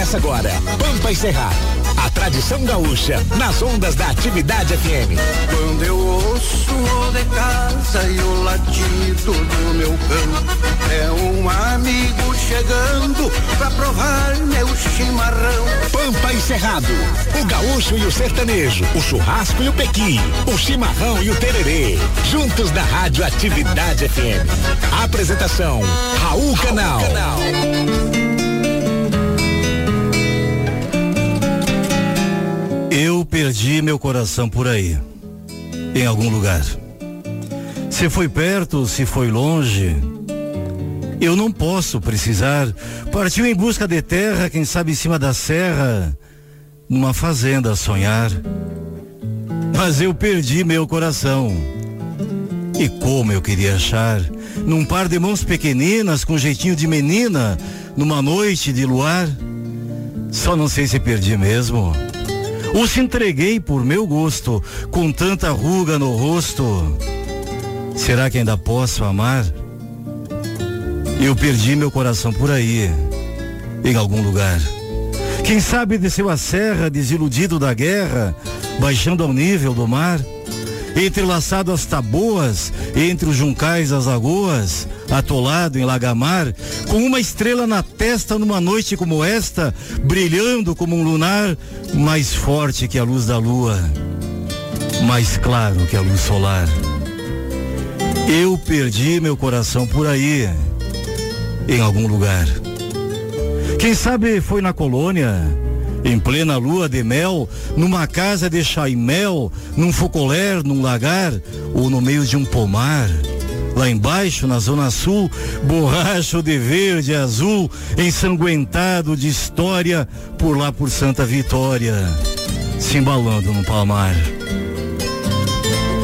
Começa agora, Pampa e Cerrado. A tradição gaúcha nas ondas da atividade FM. Quando eu ouço o de casa e o latido do meu cão, é um amigo chegando pra provar meu chimarrão. Pampa e Cerrado. O gaúcho e o sertanejo, o churrasco e o pequi, o chimarrão e o tererê. Juntos na Rádio Atividade FM. Apresentação: Raul Canal. Raul Canal. Eu perdi meu coração por aí, em algum lugar. Se foi perto, se foi longe, eu não posso precisar. Partiu em busca de terra, quem sabe em cima da serra, numa fazenda a sonhar. Mas eu perdi meu coração. E como eu queria achar, num par de mãos pequeninas, com jeitinho de menina, numa noite de luar. Só não sei se perdi mesmo ou se entreguei por meu gosto, com tanta ruga no rosto. Será que ainda posso amar? Eu perdi meu coração por aí, em algum lugar. Quem sabe desceu a serra, desiludido da guerra, baixando ao nível do mar entrelaçado às taboas, entre os juncais das lagoas, atolado em lagamar, com uma estrela na testa numa noite como esta, brilhando como um lunar, mais forte que a luz da lua, mais claro que a luz solar. Eu perdi meu coração por aí, em algum lugar. Quem sabe foi na colônia, em plena lua de mel, numa casa de chaimel, num focoler, num lagar ou no meio de um pomar. Lá embaixo, na zona sul, borracho de verde azul, ensanguentado de história, por lá por Santa Vitória, se embalando no palmar.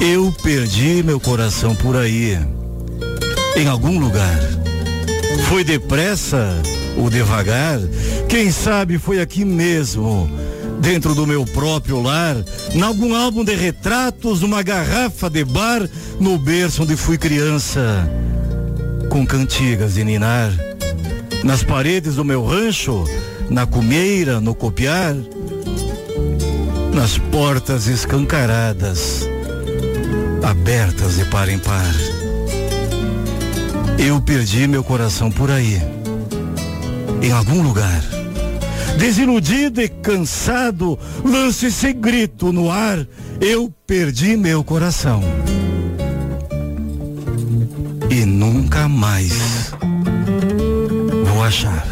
Eu perdi meu coração por aí, em algum lugar. Foi depressa ou devagar, quem sabe foi aqui mesmo, dentro do meu próprio lar, em algum álbum de retratos, numa garrafa de bar, no berço onde fui criança, com cantigas de ninar, nas paredes do meu rancho, na cumeira, no copiar, nas portas escancaradas, abertas de par em par. Eu perdi meu coração por aí em algum lugar. Desiludido e cansado, lance esse grito no ar: eu perdi meu coração. E nunca mais vou achar.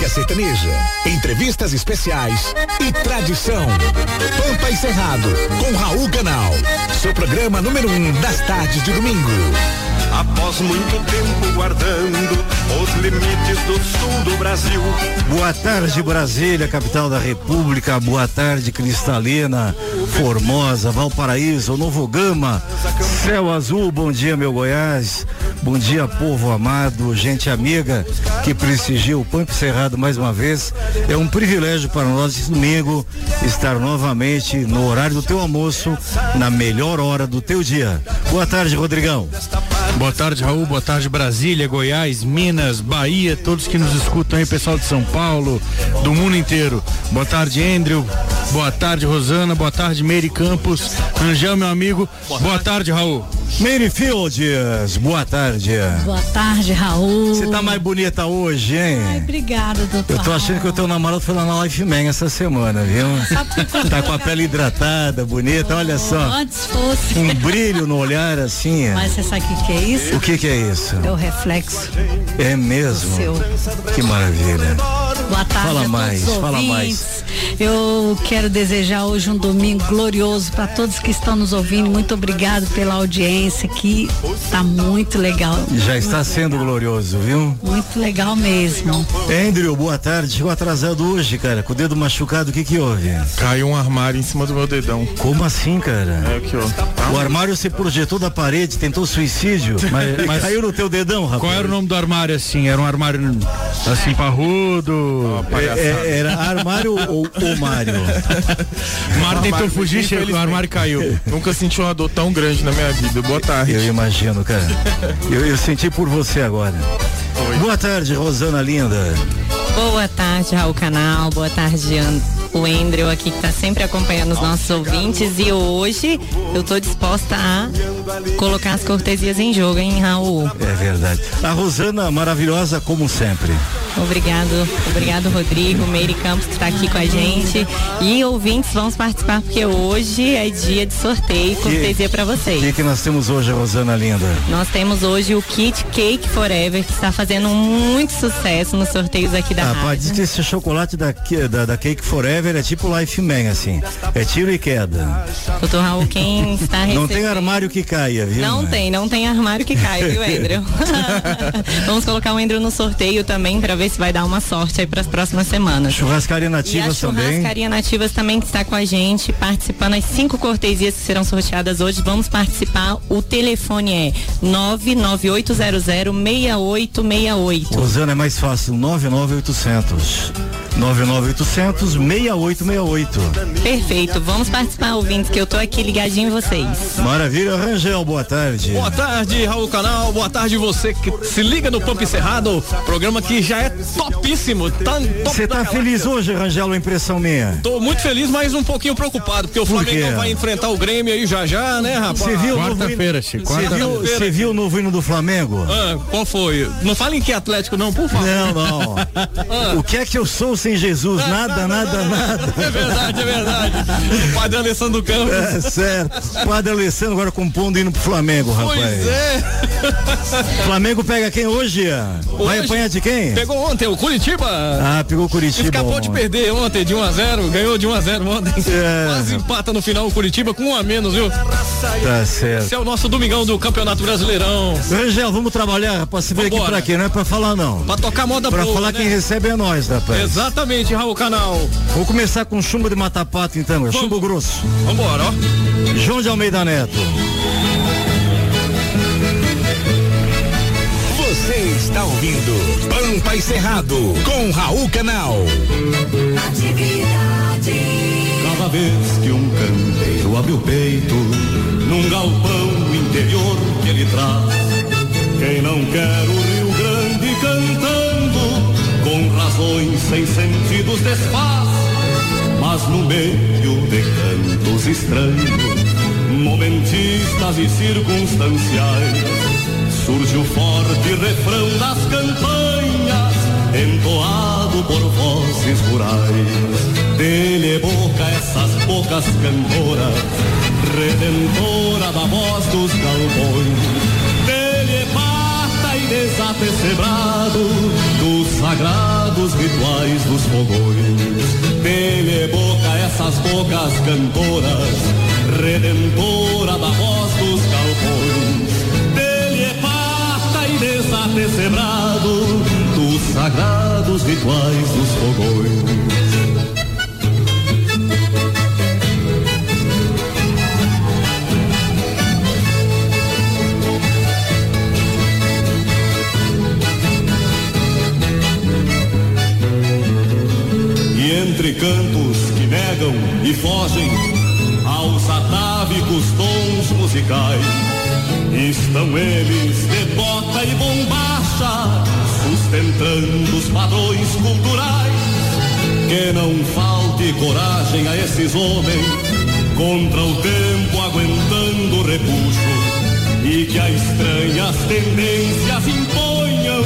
Música sertaneja, entrevistas especiais e tradição. Pampa e Cerrado, com Raul Canal. Seu programa número um das tardes de domingo. Após muito tempo guardando os limites do sul do Brasil. Boa tarde, Brasília, capital da República. Boa tarde, Cristalina, Formosa, Valparaíso, Novo Gama, Céu Azul. Bom dia, meu Goiás. Bom dia, povo amado, gente amiga que prestigia o Pampo Cerrado mais uma vez. É um privilégio para nós esse domingo estar novamente no horário do teu almoço, na melhor hora do teu dia. Boa tarde, Rodrigão. Boa tarde, Raul. Boa tarde, Brasília, Goiás, Minas, Bahia, todos que nos escutam aí, pessoal de São Paulo, do mundo inteiro. Boa tarde, Andrew. Boa tarde, Rosana. Boa tarde, Meire Campos. Angel, meu amigo. Boa, Boa tarde, Raul. Meire Fields, boa tarde. Boa tarde, Raul. Você tá mais bonita hoje, hein? Ai, obrigada, doutor. Eu tô achando Raul. que o teu namorado foi lá na Life Man essa semana, viu? tá com a pele hidratada, bonita, olha só. Antes fosse. Um brilho no olhar assim. Mas você sabe o que, que é isso? O que que é isso? É o reflexo. É mesmo? Seu. Que maravilha. Boa tarde Fala mais, fala mais. Eu quero desejar hoje um domingo glorioso para todos que estão nos ouvindo. Muito obrigado pela audiência que tá muito legal. Já está sendo glorioso, viu? Muito legal mesmo. Andrew, boa tarde. Chegou atrasado hoje, cara, com o dedo machucado, o que que houve? Caiu um armário em cima do meu dedão. Como assim, cara? É aqui, ó. O armário se projetou da parede, tentou suicídio, mas, mas caiu no teu dedão, rapaz. Qual era o nome do armário assim? Era um armário assim parrudo? É, é, era armário ou o Mário? Mário tentou fugir, chegou, o armário caiu. Nunca senti uma dor tão grande na minha vida. Boa tarde. Eu imagino, cara. Eu, eu senti por você agora. Oi. Boa tarde, Rosana Linda. Boa tarde, Raul Canal. Boa tarde, o Andrew aqui que está sempre acompanhando os nossos ouvintes e hoje eu estou disposta a colocar as cortesias em jogo, hein, Raul? É verdade. A Rosana, maravilhosa como sempre. Obrigado, obrigado Rodrigo, Meire Campos que está aqui com a gente e ouvintes vamos participar porque hoje é dia de sorteio e cortesia para vocês. O que, que nós temos hoje, Rosana linda? Nós temos hoje o kit Cake Forever que está fazendo muito sucesso nos sorteios aqui da ah, rádio. Que esse chocolate da, da, da Cake Forever Forever é tipo Life Man, assim. É tiro e queda. Doutor Raul, quem está recebendo... Não tem armário que caia, viu? Não tem, não tem armário que caia, viu, Andrew? Vamos colocar o Andrew no sorteio também para ver se vai dar uma sorte aí para as próximas semanas. Churrascaria Nativas também. Churrascaria Nativas também está com a gente, participando as cinco cortesias que serão sorteadas hoje. Vamos participar. O telefone é 99800 6868. Rosana, é mais fácil, 99800. 99800 6868. Perfeito. Vamos participar, ouvintes, que eu tô aqui ligadinho em vocês. Maravilha, Rangel, boa tarde. Boa tarde, Raul Canal. Boa tarde, você que se liga no Pampa Cerrado. Programa que já é topíssimo. Tá você tá feliz hoje, Rangel, a impressão minha? Tô muito feliz, mas um pouquinho preocupado, porque o Por Flamengo vai enfrentar o Grêmio aí já já, né, rapaz? Você viu quarta-feira, Chico. Você quarta viu, o novo hino do Flamengo? Ah, qual foi? Não fala em que Atlético não, por favor. Não, não. ah. O que é que eu sou sem Jesus? Nada, nada, nada. É verdade, é verdade. O padre Alessandro Campos. É certo. O padre Alessandro agora compondo indo pro Flamengo, rapaz. Pois é. Flamengo pega quem hoje? Vai hoje apanhar de quem? Pegou ontem o Curitiba. Ah, pegou o Curitiba. Escapou ontem. de perder ontem de 1 a 0 ganhou de 1 a 0 ontem. É. Quase empata no final o Curitiba com um a menos, viu? Tá certo. Esse é o nosso domingão do Campeonato Brasileirão. Rangel, vamos trabalhar, rapaz. Você veio aqui pra quê? Não é pra falar, não. Pra tocar moda pra boa, falar né? quem recebe é nós, rapaz. Exatamente, Raul Canal. Vou começar com chumbo de mata-pato, então. É chumbo grosso. Vambora, ó. João de Almeida Neto. Você está ouvindo Pampa e Cerrado com Raul Canal. Atividade. Cada vez que um canteiro abre o peito, num galpão interior que ele traz, quem não quer o Rio Grande cantando, com razões sem sentidos desfaz, mas no meio de cantos estranhos, momentistas e circunstanciais surge o forte refrão das campanhas, entoado por vozes rurais. Dele boca essas bocas cantoras, redentora da voz dos galpões. Dele pata e desata dos sagrados rituais dos fogões. Dele boca essas bocas cantoras, redentora da voz dos galpões descebrado dos sagrados rituais dos fogões. Entre cantos que negam e fogem aos atávicos tons musicais Estão eles de bota e bombacha, sustentando os padrões culturais. Que não falte coragem a esses homens, contra o tempo aguentando o repuxo. E que as estranhas tendências imponham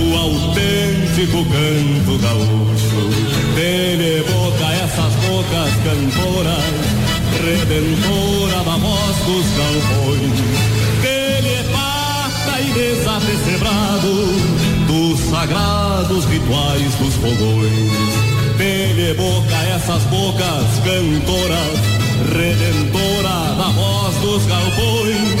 o autêntico canto gaúcho. Dê boca essas bocas cantoras, redentora da voz dos galpões desafecebrado dos sagrados rituais dos fogões. Dele boca essas bocas cantoras, redentora da voz dos galpões.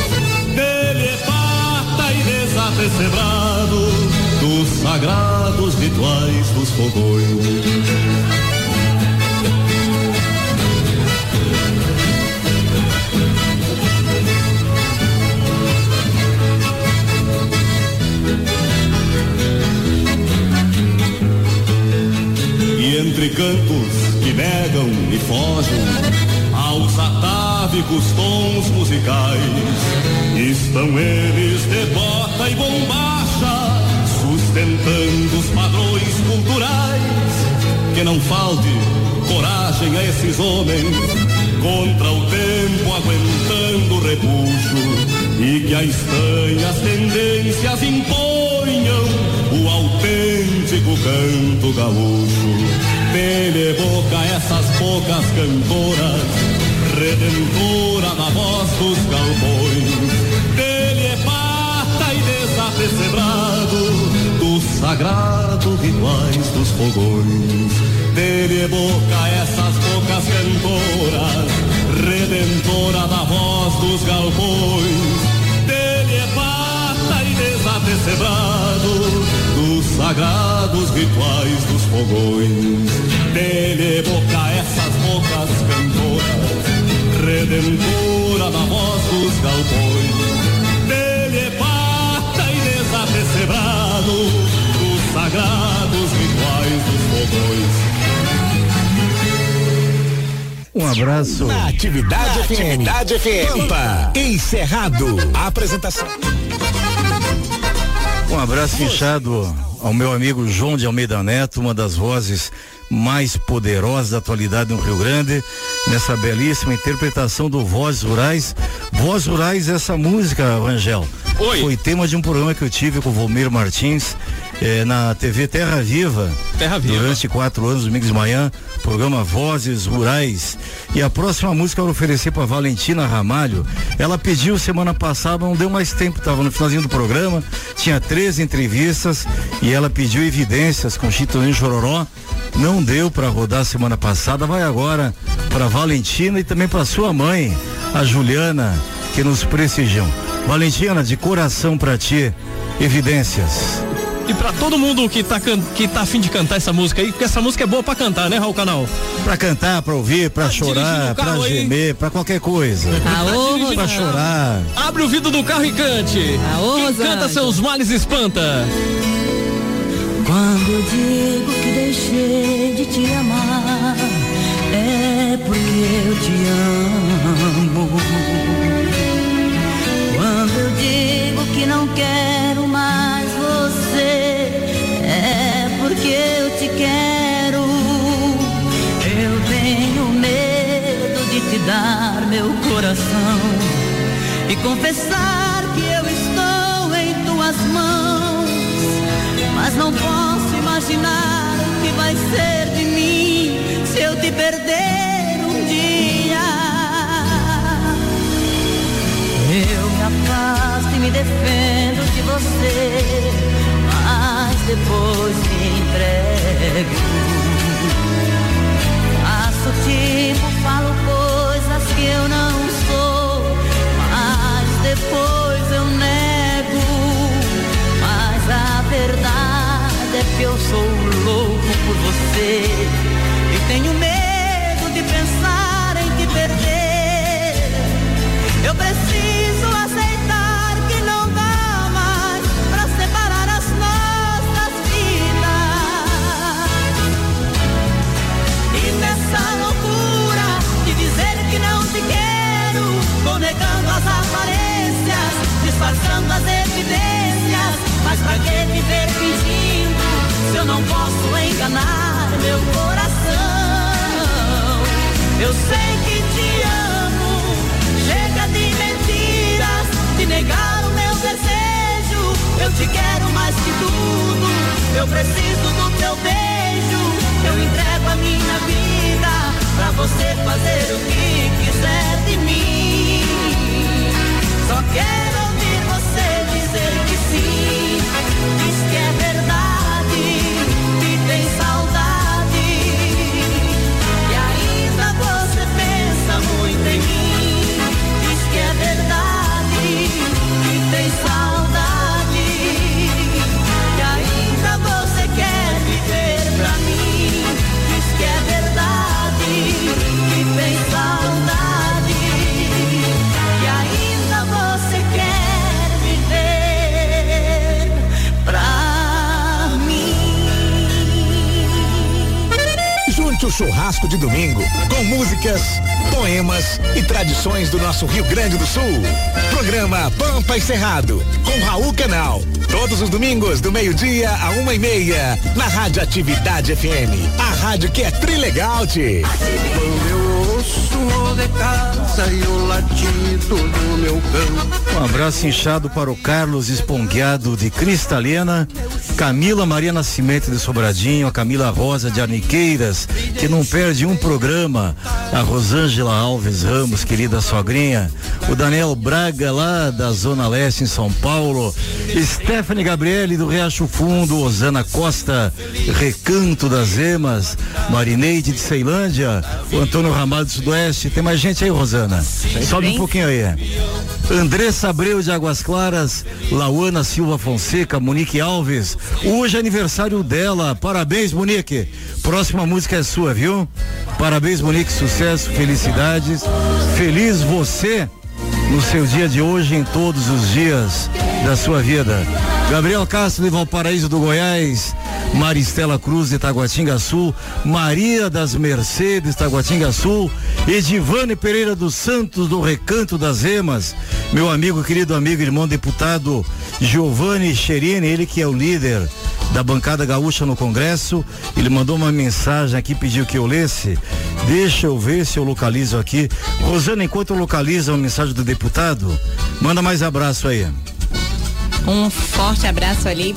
Dele pata e desafecebrado nos sagrados rituais dos fogões. entre cantos que negam e fogem aos atávicos tons musicais, estão eles de bota e bombar sustentando os padrões culturais. Que não falte coragem a esses homens, contra o tempo aguentando o repuxo, e que a estranhas tendências imponham o autêntico canto gaúcho. Dele boca essas bocas cantoras, redentora da voz dos galpões. Dele é pata e desapecebrado dos sagrados rituais dos fogões. Dele boca essas bocas cantoras, redentora da voz dos galpões. Dele pata e desapecebrado dos sagrados rituais dos fogões. Dele boca essas bocas cantoras, redentora da voz dos galpões. Dele pata e desapecebrado dos sagrados rituais dos fogões. Um abraço. Na Atividade FM. Atividade FM. Pampa. Encerrado. Apresentação. Um abraço fechado ao meu amigo João de Almeida Neto, uma das vozes mais poderosas da atualidade no Rio Grande, nessa belíssima interpretação do Vozes Rurais. Vozes Rurais, essa música, Rangel, Oi. foi tema de um programa que eu tive com o Volmir Martins eh, na TV Terra Viva. Terra Viva. Durante quatro anos, domingos de manhã, programa Vozes Rurais. E a próxima música eu vou oferecer para Valentina Ramalho. Ela pediu semana passada, não deu mais tempo, estava no finalzinho do programa, tinha três entrevistas e ela pediu evidências com Chitãozinho Chororó. Não deu para rodar semana passada, vai agora para Valentina e também para sua mãe, a Juliana, que nos prestigiam. Valentina, de coração para ti, evidências. E pra todo mundo que tá, que tá afim de cantar essa música aí, porque essa música é boa pra cantar, né, Raul Canal? Pra cantar, pra ouvir, chorar, o pra carro aí. gemer, pra qualquer coisa. Aô, Pra chorar. Abre o vidro do carro e cante. Aô, Quem canta seus males espanta. Quando eu digo que deixei de te amar, é porque eu te amo. E confessar que eu estou em tuas mãos. Mas não posso imaginar o que vai ser de mim se eu te perder um dia. Eu me afasto e me defendo de você, mas depois me entrego. Tenho medo de pensar em te perder. Eu preciso aceitar que não dá mais pra separar as nossas vidas. E nessa loucura de dizer que não te quero, vou negando as aparências, disfarçando as evidências. Mas pra que viver fingindo se eu não posso enganar meu coração? Eu sei que te amo, chega de mentiras, de negar o meu desejo. Eu te quero mais que tudo, eu preciso do teu beijo. Eu entrego a minha vida pra você fazer o que quiser de mim. Só quero ouvir você dizer que sim, churrasco de domingo com músicas, poemas e tradições do nosso Rio Grande do Sul. Programa Pampa e Cerrado com Raul Canal. Todos os domingos do meio-dia a uma e meia na Rádio Atividade FM. A rádio que é trilegal, -te. Quando eu ouço de casa e o latido do meu cão. Um abraço inchado para o Carlos Espongueado de Cristalina, Camila Maria Nascimento de Sobradinho, a Camila Rosa de Arniqueiras, que não perde um programa, a Rosângela Alves Ramos, querida sogrinha, o Daniel Braga lá da Zona Leste em São Paulo, Stephanie Gabriele do Riacho Fundo, Osana Costa, Recanto das Emas, Marineide de Ceilândia, o Antônio Ramalho do Sudoeste, tem mais gente aí, Rosana? Sobe um pouquinho aí. Andressa Abreu de Águas Claras, Lauana Silva Fonseca, Monique Alves. Hoje é aniversário dela. Parabéns, Monique. Próxima música é sua, viu? Parabéns, Monique. Sucesso, felicidades. Feliz você no seu dia de hoje em todos os dias da sua vida. Gabriel Castro de Valparaíso do Goiás, Maristela Cruz de Taguatinga Sul, Maria das Mercedes Taguatinga Sul, Edivane Pereira dos Santos do Recanto das Emas, meu amigo, querido amigo, irmão deputado Giovanni Cherini, ele que é o líder da bancada gaúcha no Congresso. Ele mandou uma mensagem aqui, pediu que eu lesse. Deixa eu ver se eu localizo aqui. Rosana, enquanto eu localizo a mensagem do deputado, manda mais abraço aí. Um forte abraço ali.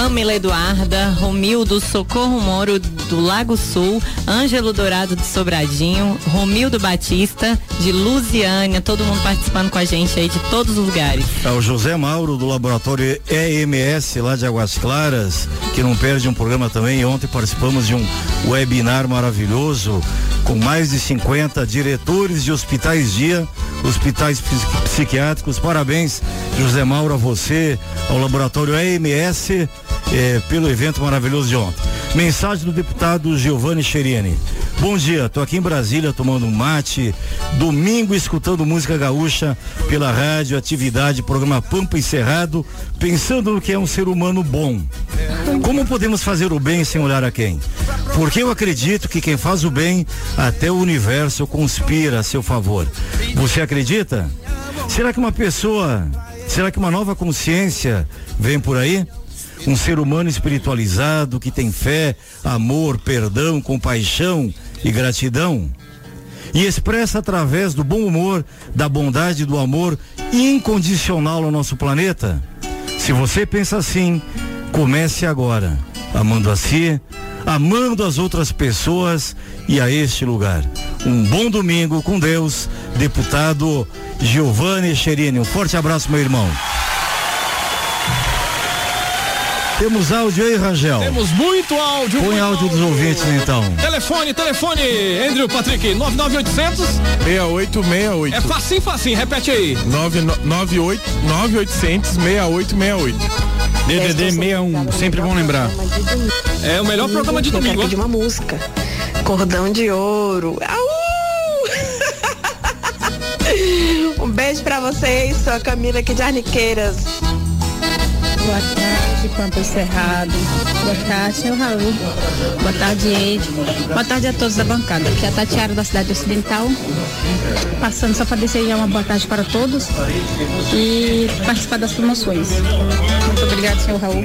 Pamela Eduarda, Romildo Socorro Moro do Lago Sul, Ângelo Dourado de Sobradinho, Romildo Batista de Lusiânia, todo mundo participando com a gente aí de todos os lugares. É o José Mauro do laboratório EMS lá de Águas Claras, que não perde um programa também. Ontem participamos de um webinar maravilhoso com mais de 50 diretores de hospitais dia, hospitais psiquiátricos. Parabéns, José Mauro, a você, ao laboratório EMS, eh, pelo evento maravilhoso de ontem. Mensagem do deputado Giovanni Cherini. Bom dia, tô aqui em Brasília tomando um mate, domingo escutando música gaúcha pela rádio, atividade, programa Pampa Encerrado, pensando no que é um ser humano bom. Como podemos fazer o bem sem olhar a quem? Porque eu acredito que quem faz o bem, até o universo conspira a seu favor. Você acredita? Será que uma pessoa, será que uma nova consciência vem por aí? Um ser humano espiritualizado que tem fé, amor, perdão, compaixão e gratidão? E expressa através do bom humor, da bondade, do amor incondicional ao nosso planeta? Se você pensa assim, comece agora, amando a si, amando as outras pessoas e a este lugar. Um bom domingo com Deus, deputado Giovanni Cherini. Um forte abraço, meu irmão. Temos áudio aí, Rangel? Temos muito áudio. Põe muito áudio dos ouvintes então. Telefone, telefone, Andrew Patrick, 99800 6868. É facinho, facinho, repete aí. 998 9800 6868. DDD 61, sempre bom lembrar. É o melhor programa de Eu domingo. quero pedir uma música. Cordão de ouro. Au! um beijo pra vocês. Sou a Camila aqui de Arniqueiras. Boa tarde, Pampa Cerrado. Boa tarde, seu Raul. Boa tarde, Ed. Boa tarde a todos da bancada. Aqui é a Tatiara da cidade ocidental. Passando só para desejar uma boa tarde para todos e participar das promoções. Muito obrigado, seu Raul.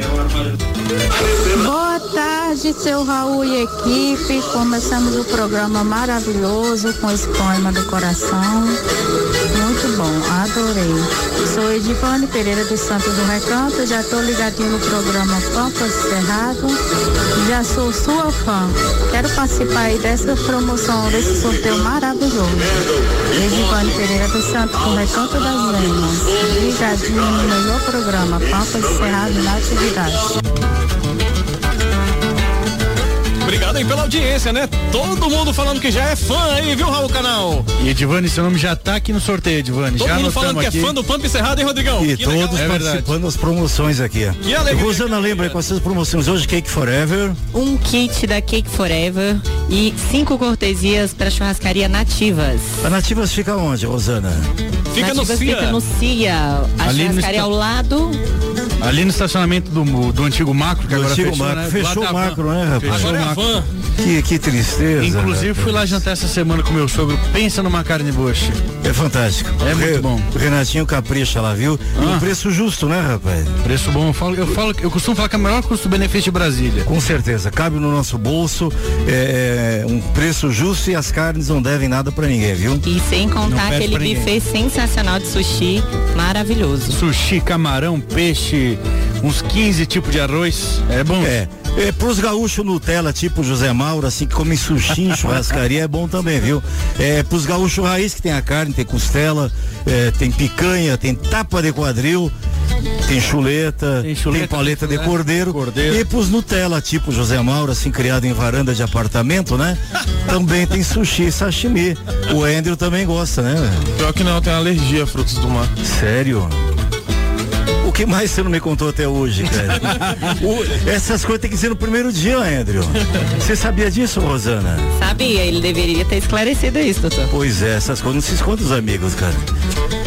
Boa tarde, seu Raul e equipe. Começamos o programa maravilhoso com esse poema do coração. Muito bom, adorei. Sou Edivane Pereira dos Santos do Recanto, já estou ligadinho no programa Pampas Cerrado. Já sou sua fã. Quero participar aí dessa promoção, desse sorteio maravilhoso. Edivane Pereira dos Santos do Recanto das Lemas. Ligadinho no melhor programa Pampas Cerrado na atividade. Obrigado aí pela audiência, né? Todo mundo falando que já é fã aí, viu, Raul Canal? E Edivane, seu nome já tá aqui no sorteio, Edivane. Todo já mundo falando que aqui. é fã do Pampa Encerrado, hein, Rodrigão? E Que legal. todos É verdade. participando das promoções aqui. Que alegria. Rosana, lembra aí com essas promoções hoje, Cake Forever. Um kit da Cake Forever e cinco cortesias para churrascaria nativas. A Nativas fica onde, Rosana? Fica no nativas CIA. fica no CIA. A Ali no churrascaria esta- ao lado Ali no estacionamento do, do antigo macro, que Do agora antigo fechou, macro. né? Fechou o da macro, né, rapaz? Fechou Agora o é macro. Que, que tristeza. Inclusive rapaz. fui lá jantar essa semana com meu sogro. Pensa numa carne bush. É fantástico. É O muito Re- bom. O Renatinho capricha lá, viu? E um preço justo, né, rapaz? Preço bom. Eu falo, eu falo, eu costumo falar que é o melhor custo-benefício de Brasília. Com certeza, cabe no nosso bolso, é, é, um preço justo e as carnes não devem nada pra ninguém, viu? E sem contar aquele ninguém. buffet sensacional de sushi, maravilhoso. Sushi, camarão, peixe, uns 15 tipos de arroz. É bom. É. É, pros gaúchos Nutella, tipo José Mauro, assim, que comem sushi em churrascaria, é bom também, viu? É, pros gaúchos raiz, que tem a carne, tem costela, é, tem picanha, tem tapa de quadril, tem chuleta, tem, chuleta, paleta de né? cordeiro, Cordeiro. E pros Nutella, tipo José Mauro, assim, criado em varanda de apartamento, né? também tem sushi, sashimi. O Andrew também gosta, né? Pior que não, tem alergia a frutos do mar. Sério? O que mais você não me contou até hoje, cara? O- essas coisas tem que ser no primeiro dia, Andrew. Você sabia disso, Rosana? Sabia, ele deveria ter esclarecido isso, doutor. Pois é, essas coisas não se escondem dos amigos, cara.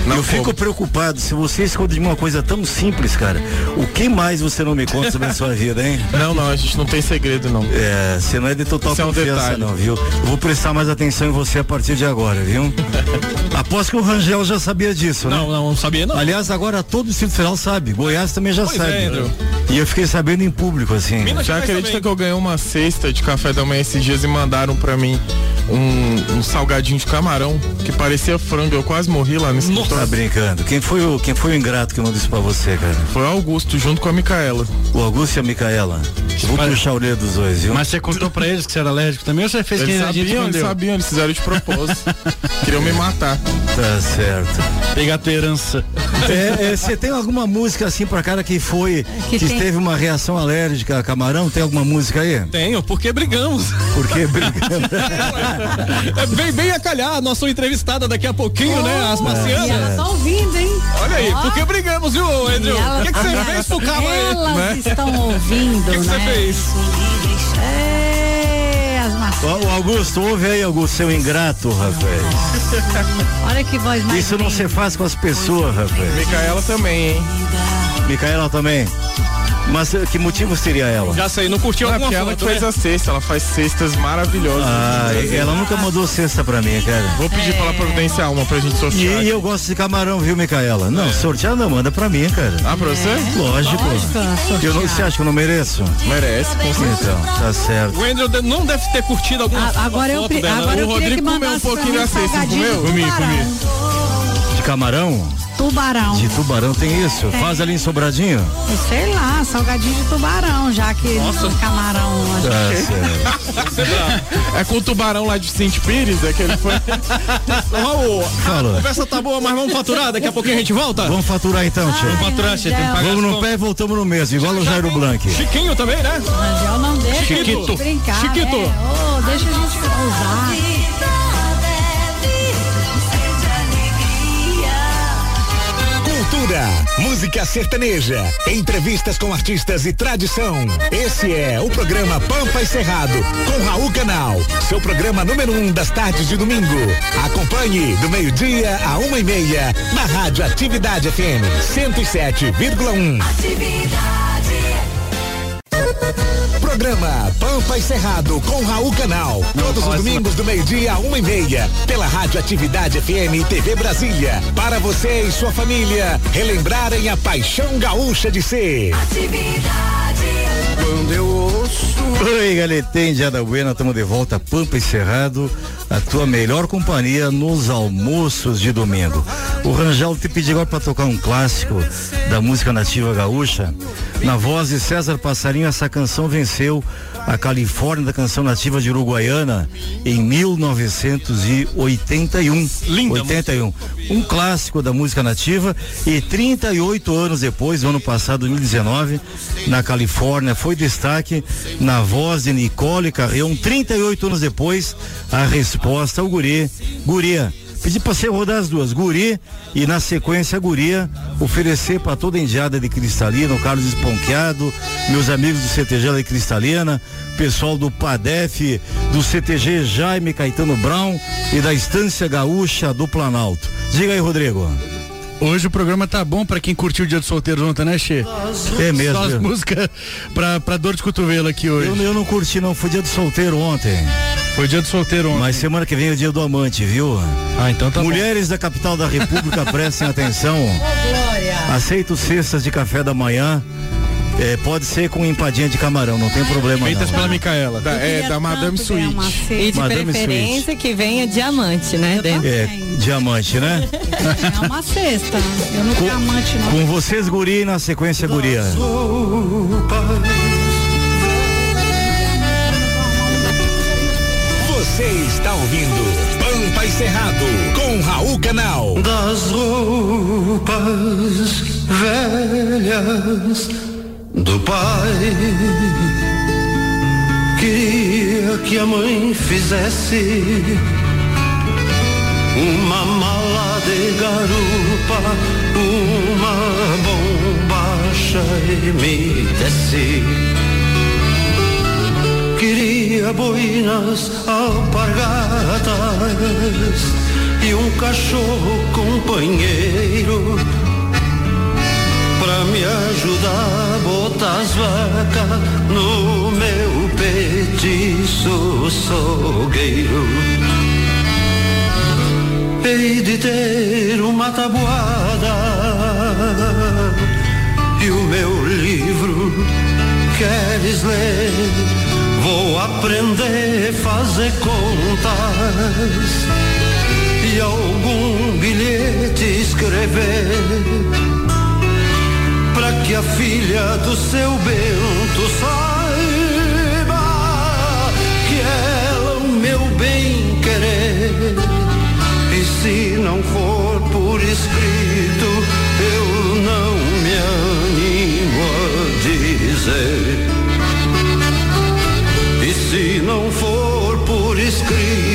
eu fico preocupado se você esconde de uma coisa tão simples, cara. O que mais você não me conta sobre a sua vida, hein? Não, não, a gente não tem segredo, não. É, você não é de total Isso é um confiança, não, viu? Eu vou prestar mais atenção em você a partir de agora, viu? Aposto que o Rangel já sabia disso, né? Não, não, não sabia não. Aliás, agora todo o Distrito Federal sabe. Goiás também já Pois sabe. é. E eu fiquei sabendo em público, assim. Já acredita que eu ganhei uma cesta de café da manhã esses dias e mandaram pra mim um, um salgadinho de camarão que parecia frango. Eu quase morri lá nesse Tá brincando. Quem foi, o, quem foi o ingrato que não disse pra você, cara? Foi o Augusto, junto com a Micaela. O Augusto e a Micaela. Eu Vou puxar a orelha dos dois, viu? Mas você contou pra eles que você era alérgico também ou você fez Eles que a gente sabiam, eles sabiam, eles fizeram de propósito. Queriam me matar. Tá certo. Pegar a tua herança. É, é, Você tem alguma música assim pra cara que foi, que, Que teve uma reação alérgica a camarão? Tem alguma música aí? Tenho, porque brigamos. Porque brigamos. É bem, bem a calhar a nossa entrevistada daqui a pouquinho, né? As E ela marcianas. tá ouvindo, hein? Olha aí, Ó. porque brigamos, viu, Andrew? E ela- O que, que você fez pro cabo aí? Elas né? estão ouvindo, O que, que você né? fez? O Augusto, ouve aí, Augusto, seu ingrato, rapaz. Olha que voz mais Isso não se faz com as pessoas, rapaz. Micaela também, hein? Micaela também. Mas eh, que motivo seria ela? Já sei, não curtiu é alguma ela foto, que fez né? a cesta, ela faz cestas maravilhosas. Ah, ela nunca mandou cesta pra mim, cara. Vou pedir pra ela providenciar uma pra gente E, sortear. e eu gosto de camarão, viu, Micaela? Não, sortear não, manda pra mim, cara. Ah, pra você? Lógico. Lógico, Eu não, você acha que eu não mereço? Merece, com certeza. Então, tá certo. O Andrew não deve ter curtido alguma A- agora eu foto pre- dela. agora eu O Rodrigo comeu um pouquinho da cesta, comeu? Comi. De camarão? Tubarão. De tubarão tem isso? Tem. Faz ali em Sobradinho? Sei lá, salgadinho de tubarão, já que Nossa. camarão. Tá acho certo. É com o tubarão lá de Saint Pires, é que ele foi. Raul, a Fala. conversa tá boa, mas vamos faturar, daqui a pouquinho a gente volta? Vamos faturar então, Tchê. Vamos faturar, Tchê, tem que pagar Vamos no pé e voltamos no mesmo, igual o Jairo Blanc. Chiquinho também, né? que Rangel não deixa Chiquito. a brincar. Chiquito. Né? Ô, deixa a gente usar. Cultura, música sertaneja, entrevistas com artistas e tradição. Esse é o programa Pampa e Cerrado, com Raul Canal. Seu programa número um das tardes de domingo. Acompanhe do meio-dia a uma e meia na Rádio Atividade FM 107,1. Programa Pampa e Cerrado com Raul Canal. Todos os domingos do meio-dia a uma e meia. Pela Rádio Atividade FM e TV Brasília. Para você e sua família relembrarem a paixão gaúcha de ser. Quando eu Oi, Galetem de Adabuena, estamos de volta, Pampa e Cerrado, a tua melhor companhia nos almoços de domingo. O Rangel te pediu agora para tocar um clássico da música nativa gaúcha. Na voz de César Passarinho, essa canção venceu a Califórnia da canção nativa de Uruguaiana em 1981. Linda 81. Um clássico da música nativa e 38 anos depois, no ano passado, 2019, na Califórnia, foi destaque na voz de Nicole Carreon. 38 anos depois, a resposta ao guri, guria. Pedi pra você rodar as duas, guri e na sequência guria, oferecer para toda a indiada de Cristalina, o Carlos Esponqueado, meus amigos do CTG de Cristalina, pessoal do PADEF, do CTG Jaime Caetano Brown e da Estância Gaúcha do Planalto. Diga aí, Rodrigo. Hoje o programa tá bom pra quem curtiu o dia do solteiro ontem, né, Che? É mesmo. Só as músicas pra, pra dor de cotovelo aqui hoje. Eu, eu não curti não, foi dia do solteiro ontem. Foi dia do solteiro ontem. Mas semana que vem é o dia do amante, viu? Ah, então tá Mulheres da capital da república, prestem atenção. Aceito cestas de café da manhã. É, pode ser com empadinha de camarão, não tem problema Feitas não. pela Micaela. Da, é, da Madame Suíte. E de Madame preferência que venha diamante, né? É, diamante, né? É uma cesta. Eu não tenho amante, não. Com vocês, guri, na sequência, guria. Você está ouvindo Pampa e Cerrado com Raul Canal. das roupas velhas do pai. Queria que a mãe fizesse uma mala de garupa, uma bombacha e me desse. Boinas alpargatas e um cachorro companheiro pra me ajudar a botar as vacas no meu petiço sogueiro. Hei de ter uma tabuada e o meu livro queres ler? Vou aprender a fazer contas e algum bilhete escrever para que a filha do seu Bento saiba que ela é o meu bem querer e se não for por escrito eu não me animo a dizer se não for por escrito,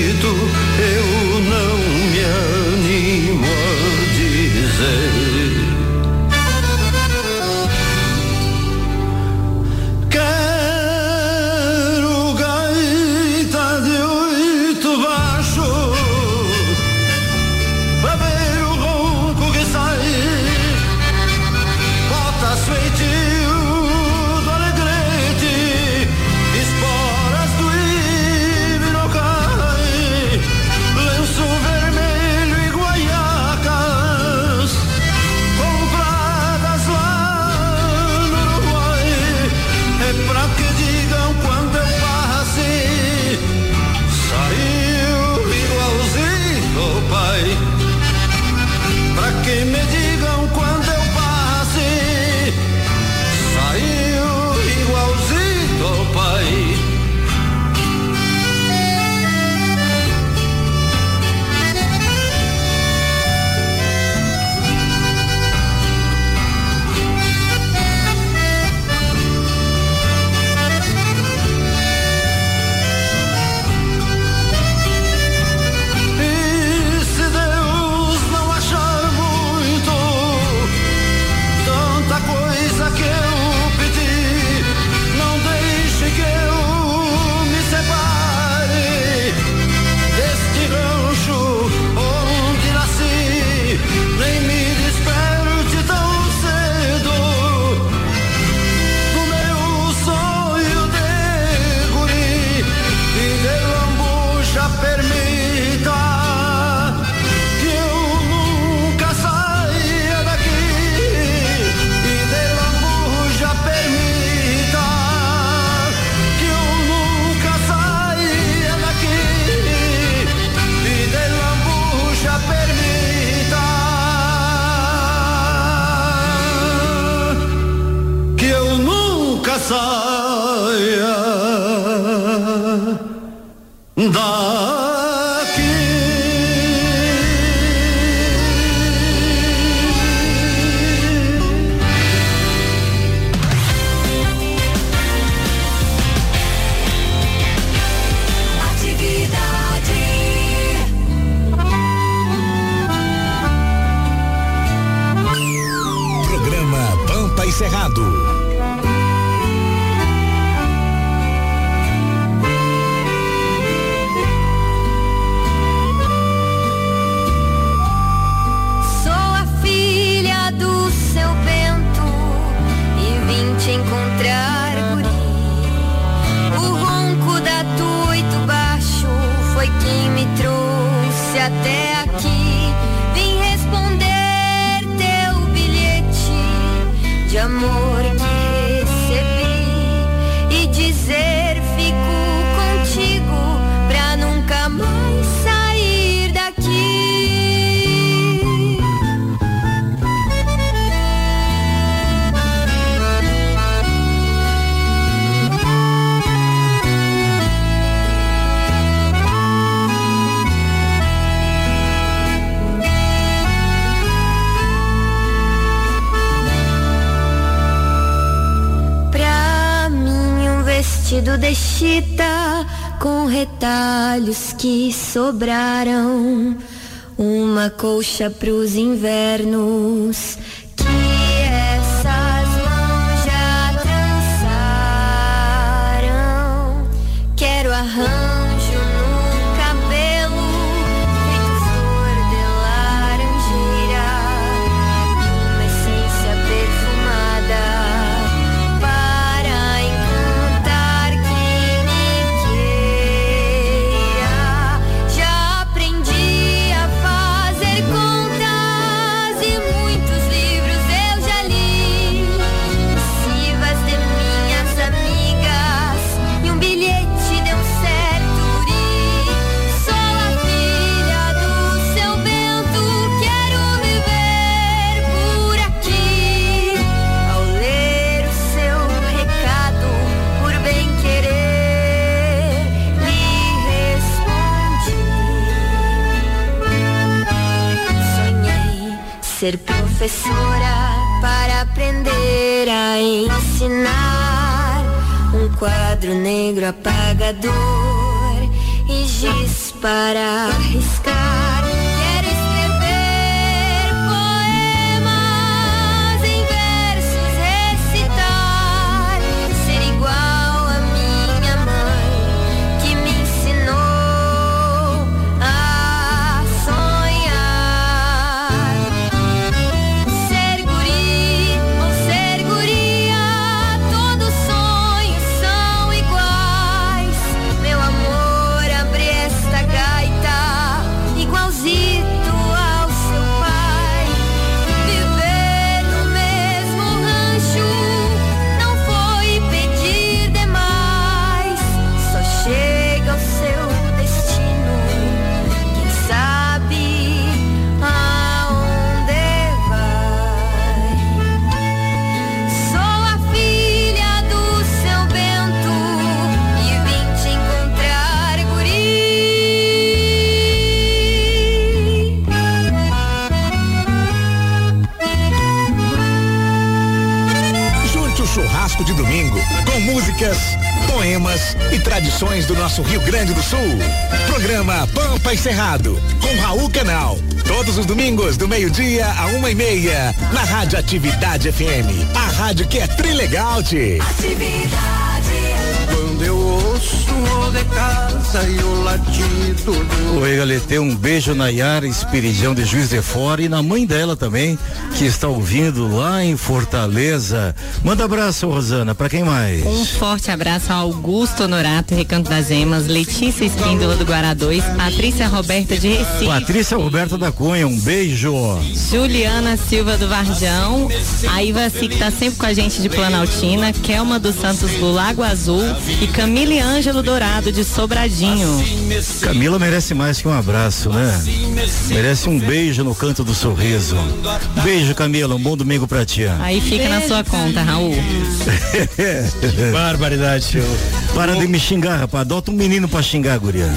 que sobraram, uma colcha pros invernos ser professora para aprender a ensinar um quadro negro apagador e giz para riscar. Músicas, poemas e tradições do nosso Rio Grande do Sul. Programa Pampa e Cerrado com Raul Canal. Todos os domingos do meio-dia a uma e meia na Rádio Atividade FM. A rádio que é trilegal, tchê. Quando eu ouço Oi, Galete, um beijo na Yara Espiridião de Juiz de Fora e na mãe dela também, que está ouvindo lá em Fortaleza. Manda abraço, Rosana, pra quem mais? Um forte abraço a Augusto Honorato, Recanto das Emas, Letícia Espíndola do Guará 2, Patrícia Roberta de Recife. Patrícia Roberta da Cunha, um beijo. Juliana Silva do Varjão, a Ivaci que tá sempre com a gente de Planaltina, Kelma dos Santos do Lago Azul e Camille Ângelo Dourado de Sobradinho. Camila merece mais que um abraço, né? Merece um beijo no canto do sorriso. Beijo, Camila, um bom domingo pra ti. Aí fica na sua conta, Raul. Barbaridade, senhor. Para de me xingar, rapaz. Adota um menino pra xingar, guria.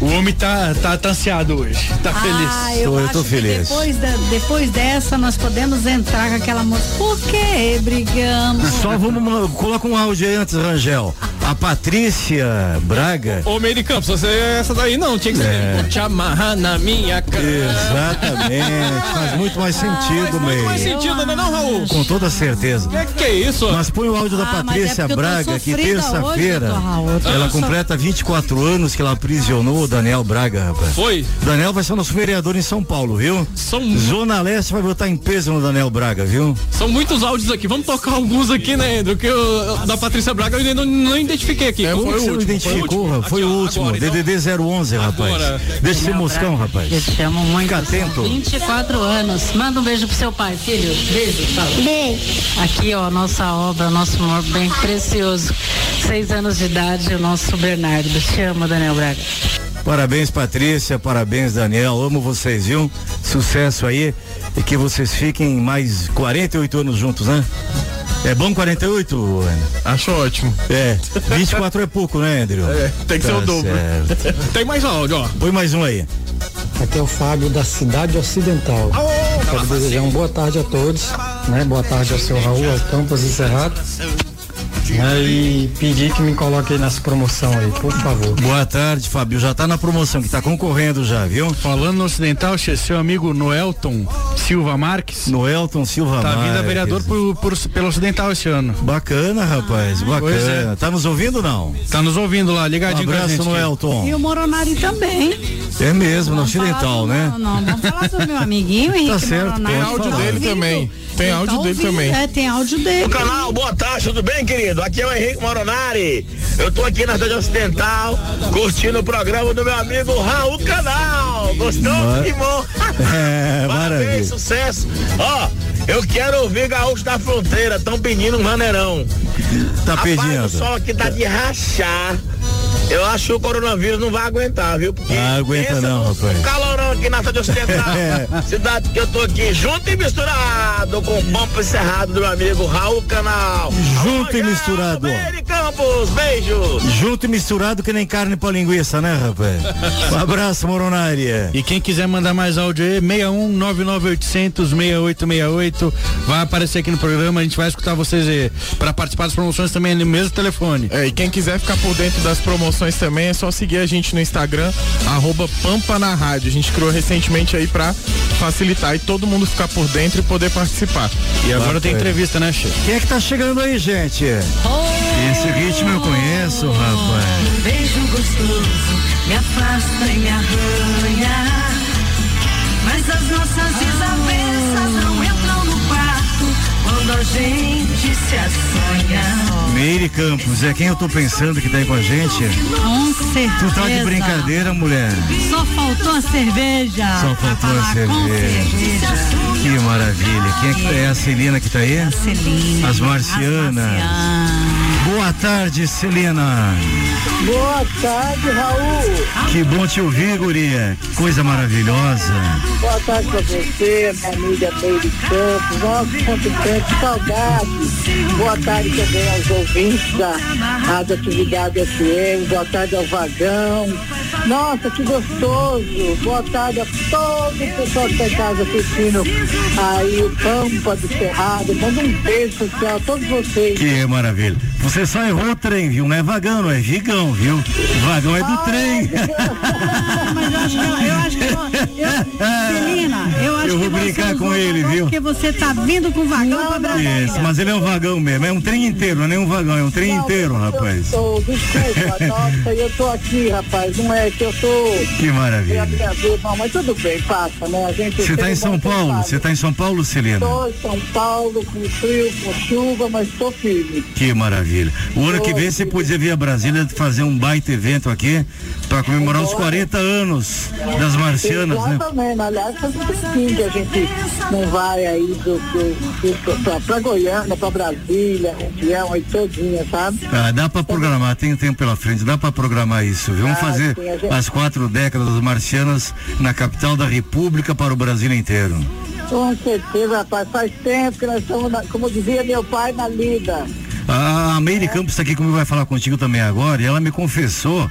O homem tá, tá, tá ansiado hoje. Tá feliz. Ah, eu, acho que depois, da- depois dessa nós podemos entrar com aquela música. Por que brigamos? Só vamos, coloca um áudio aí antes, Rangel. A Patrícia Braga. Ô, meio de campo, se você é essa daí não, tinha que ser. É. Vou te amarrar na minha cama. Exatamente. Faz muito mais sentido, meio. mais sentido, né, não, Raul? Com toda certeza. Que que é isso? Mas põe o áudio da Ah, mas é Patrícia tô Braga, que terça-feira ela completa 24 anos que ela aprisionou o Daniel Braga, rapaz. Foi? Daniel vai ser nosso vereador em São Paulo, viu? Zona Leste vai botar em peso no Daniel Braga, viu? São muitos áudios aqui. Vamos tocar alguns aqui, né, Andrew? Que eu, da Patrícia Braga eu ainda não, não identifiquei aqui. Como foi você não identificou? Foi o último, Agora, então. DDD 011, rapaz. Agora. Deixa de ser moscão, rapaz. Eu te amo muito. Fica atento. 24 anos. Manda um beijo pro seu pai, filho. Beijo, fala. Beijo. Aqui, ó, nossa obra, nosso amor bem precioso. Seis anos de idade, o nosso Bernardo. Te amo, Daniel Braga. Parabéns, Patrícia, parabéns, Daniel. Amo vocês, viu? Sucesso aí e que vocês fiquem mais 48 anos juntos, né? É bom 48, André? Acho ótimo. É, 24 é pouco, né, Andrew? É, tem que ser o dobro. certo. Tem mais áudio, ó. Põe mais um aí. Aqui é o Fábio da Cidade Ocidental. Quero desejar uma boa tarde a todos, né? Boa tarde ao seu Raul, ao Campos e Cerrado. Né? E pedir que me coloque aí nessa promoção aí, por favor. Boa tarde, Fábio. Já tá na promoção, que tá concorrendo já, viu? Falando no Ocidental, seu amigo Noelton Silva Marques. Noelton Silva Tá vindo a Marques. vereador por, por- pelo Ocidental esse ano. Bacana, rapaz, bacana. Pois é. Tá nos ouvindo ou não? Tá nos ouvindo lá, Um ligadinho a abraço. Noelton. E o Moronari também. É mesmo, no Ocidental, né? Não, não, vamos falar do meu amiguinho, Henrique Tá certo, Moronari. Tem áudio Tá dele também. Tem Ele áudio tá dele também. É, tem áudio dele. O canal, boa tarde, tudo bem, querido? Aqui é o Henrique Moronari. Eu tô aqui na cidade ocidental, curtindo o programa do meu amigo Raul Canal. Gostou? Mas- Que bom. É, Parabéns, sucesso. Ó, eu quero ouvir Gaúcho da Fronteira, tão pedindo um maneirão. Tá Rapaz, pedindo. o sol aqui tá de rachar. Eu acho que o coronavírus não vai aguentar, viu? Porque Ah, aguenta não, rapaz. calorão aqui na cidade ocidental. É. Cidade que eu tô aqui, junto e misturado com o pampo encerrado do meu amigo Raul Canal. Junto e misturado. Meire Campos, beijos. Junto e misturado que nem carne pra linguiça, né, rapaz? Um abraço, Moronária. E quem quiser mandar mais áudio aí, 61 99800 6868. Vai aparecer aqui no programa, a gente vai escutar vocês aí. Pra participar das promoções também no mesmo telefone. É, e quem quiser ficar por dentro das promoções também é só seguir a gente no Instagram, arroba Pampa na Rádio. A gente criou recentemente aí pra facilitar e todo mundo ficar por dentro e poder participar. E agora tem entrevista, né, Che? Quem é que tá chegando aí, gente? Esse ritmo eu conheço, rapaz. Beijo gostoso, me afasta e me arranha. Mas as nossas desavenças não entram no quarto quando a gente. Meire Campos, é quem eu tô pensando que tá aí com a gente? Com certeza. Tu tá de brincadeira, mulher? Só faltou a cerveja. Só faltou a com cerveja. Que maravilha. Quem é que tá aí? A Celina que tá aí? Celina. As marcianas. Boa tarde, Celina. Boa tarde, Raul. Que bom te ouvir, guria. Que coisa maravilhosa. Boa tarde pra você, minha amiga Meire Campos. Nossa, quanto tempo, saudade. Boa tarde também aos ouvintes da Rádio Atividade FM. Boa tarde ao Vagão. Nossa, que gostoso. Boa tarde a todo o pessoal que está em casa assistindo aí o Pampa do Cerrado. Manda um beijo social a todos vocês. Que maravilha. Você só errou o trem, viu? Não é vagão, não é vigão, viu? Vagão é do trem. Mas eu acho que eu acho que eu, Celina, eu acho Eu vou que brincar usou com ele, viu? Porque você tá vindo com vagão pra Brasília. Isso, mas ele é um vagão mesmo. É um trem inteiro, não é nem um vagão, é um trem inteiro, rapaz. Ô, desculpa, nossa, eu tô aqui, rapaz. Não é que eu tô. Que maravilha. Não, mas tudo bem, passa, né? A gente Você tá tem em São Paulo? Você tá em São Paulo, Celina? Tô em São Paulo, com frio, com chuva, mas tô firme. Que maravilha. O ano que vem você podia vir a Brasília fazer um baita evento aqui para comemorar os 40 anos das marcianas, né? Exatamente, aliás, faz um tempinho que a gente não vai aí do, do, do, pra, pra Goiânia, pra Brasília, região aí todinha, sabe? Ah, dá para programar, tem tempo pela frente, dá para programar isso? Vamos Ah, fazer sim, gente- as quatro décadas marcianas na capital da República para o Brasil inteiro. Com certeza, rapaz, faz tempo que nós estamos, na- como dizia meu pai, na lida. A Meire Campos está aqui comigo, vai falar contigo também agora, e ela me confessou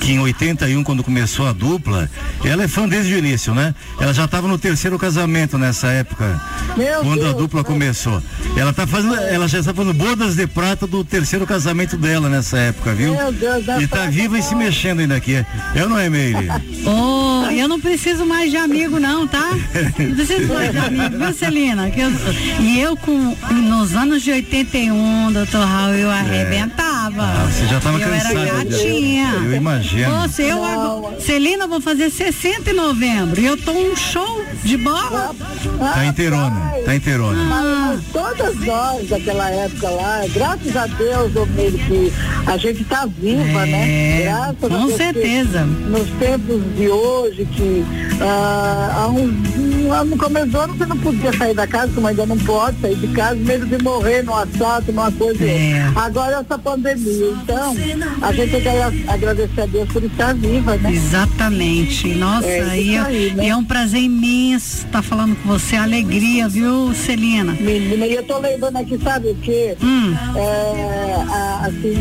que em 81, quando começou a dupla, ela é fã desde o início, né? Ela já estava no terceiro casamento nessa época, Meu quando a Deus, dupla começou. Ela tá fazendo, ela já está fazendo bodas de prata do terceiro casamento dela nessa época, viu? Meu Deus, E tá viva e se mexendo ainda aqui. Eu não é, Meire? Oh, eu não preciso mais de amigo não, tá? Não preciso mais de amigo, viu, Celina? Que eu- e eu com nos anos de 81, doutor Raul, eu arrebentava, Ah, você já tava eu cansada. era de- gatinha. Eu imagino. Nossa, eu agora. Celina, vou fazer 60 em novembro. E eu tô um show de bola. Tá inteirona, tá inteirona. Mas todas nós daquela época lá, graças a Deus, Meire, que a gente tá viva, né? Graças a É, com Deus que certeza. Nos tempos de hoje, que ah, há uns, um ano no começo do ano você não podia sair da casa, como ainda não pode sair de casa, medo de morrer num assalto, numa coisa. É. Agora essa pandemia. Então, a gente tem que agra- agradecer a Deus por estar viva, né? Exatamente. Nossa, É, e, é- aí, né? e é um prazer imenso estar falando com você. Alegria, viu, Celina? Menina, e eu tô lembrando aqui, sabe o quê? Hum. É, a- assim,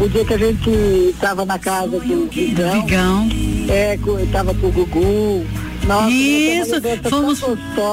o dia que a gente tava na casa do Vigão. Vigão. É, co- eu tava com o Gugu. Nossa, Isso, fomos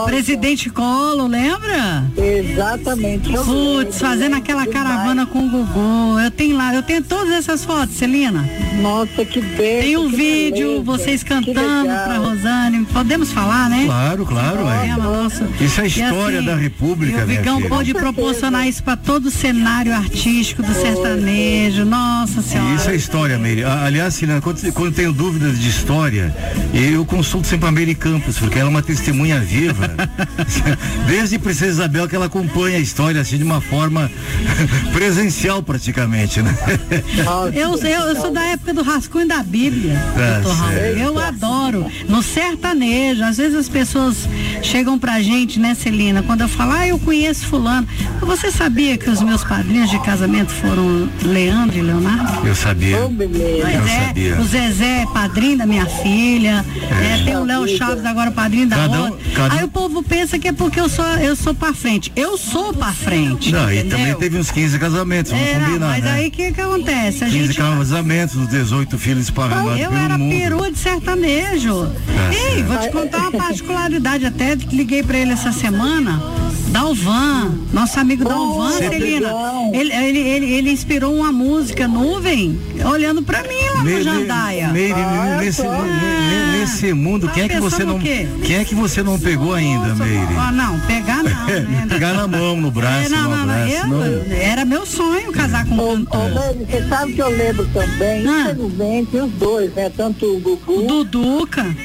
presidente Colo, lembra? Exatamente. Putz, fazendo né? aquela Demais. caravana com o Gugu. Eu tenho lá, eu tenho todas essas fotos, Celina. Nossa, que bem. Tem um vídeo, beleza, vocês cantando pra Rosane. Podemos falar, né? Claro, claro, É. Isso é a história assim, da República, E o minha Vigão pôde proporcionar isso pra todo o cenário artístico do sertanejo. Nossa senhora. Isso é história, Meire. A- Aliás, Celina, quando, quando eu tenho dúvidas de história, eu consulto sempre a Meire Campos, porque ela é uma testemunha viva. Desde Princesa Isabel que ela acompanha a história assim de uma forma presencial praticamente, né? Eu, eu, eu sou da época do rascunho da Bíblia, Tá doutor Raul. certo. Eu adoro. No sertanejo, às vezes as pessoas chegam pra gente, né, Celina, quando eu falo, ah, eu conheço fulano. Você sabia que os meus padrinhos de casamento foram Leandro e Leonardo? Eu sabia. Pois Eu é, sabia. o Zezé é padrinho da minha filha, é, tem o Léo Chaves agora padrinho da Cada um- cada um- Aí o povo pensa que é porque eu sou, eu sou pra frente. Eu sou pra frente. Não, e entendeu? também teve uns 15 casamentos, vamos É, não, combinar, mas né? aí o que, que acontece? A 15 gente casamentos, os 18 filhos esparramados eu era mundo. perua de sertanejo. Tá Ei, certo. vou te contar uma particularidade. Até liguei pra ele essa semana. Dalvan, nosso amigo Dalvan, Sempre Celina. Ele, ele, ele, ele inspirou uma música, Nuvem, olhando pra mim lá no Jandaia. Meire, nesse, ne- nesse mundo, Tá quem é que você não, o quê? quem é que você não pegou ainda, Meire? Ah, não, pegar não. né? Pegar na mão, no braço, É, não, no não, não, abraço. eu- não. era meu sonho casar com um Ô. Meire, você sabe que eu lembro também, Ah. infelizmente, os dois, né? Tanto o Gugu. O Duduca.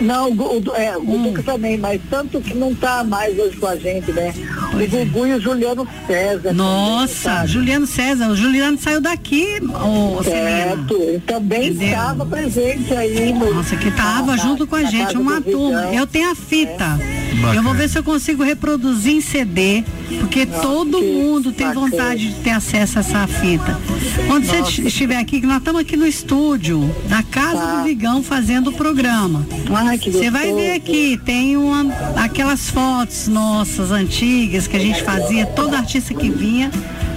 Não, o, o, é, o Hum. Duduca também, mas tanto que não tá mais hoje com a gente, né? o Gugu e o Juliano César. também, é. Nossa, sabe? Juliano César, o Juliano saiu daqui, Celina. Certo, ele também estava presente aí no. Nossa, que tava na- junto com a na gente, uma turma. Eu tenho a fita. Bacana. Eu vou ver se eu consigo reproduzir em CD, porque todo que mundo tem bacana. vontade de ter acesso a essa fita. Quando você Nossa. estiver aqui, que nós estamos aqui no estúdio da Casa Tá. do Vigão fazendo o programa. Você vai ver aqui, tem uma, aquelas fotos nossas antigas que a gente fazia, todo artista que vinha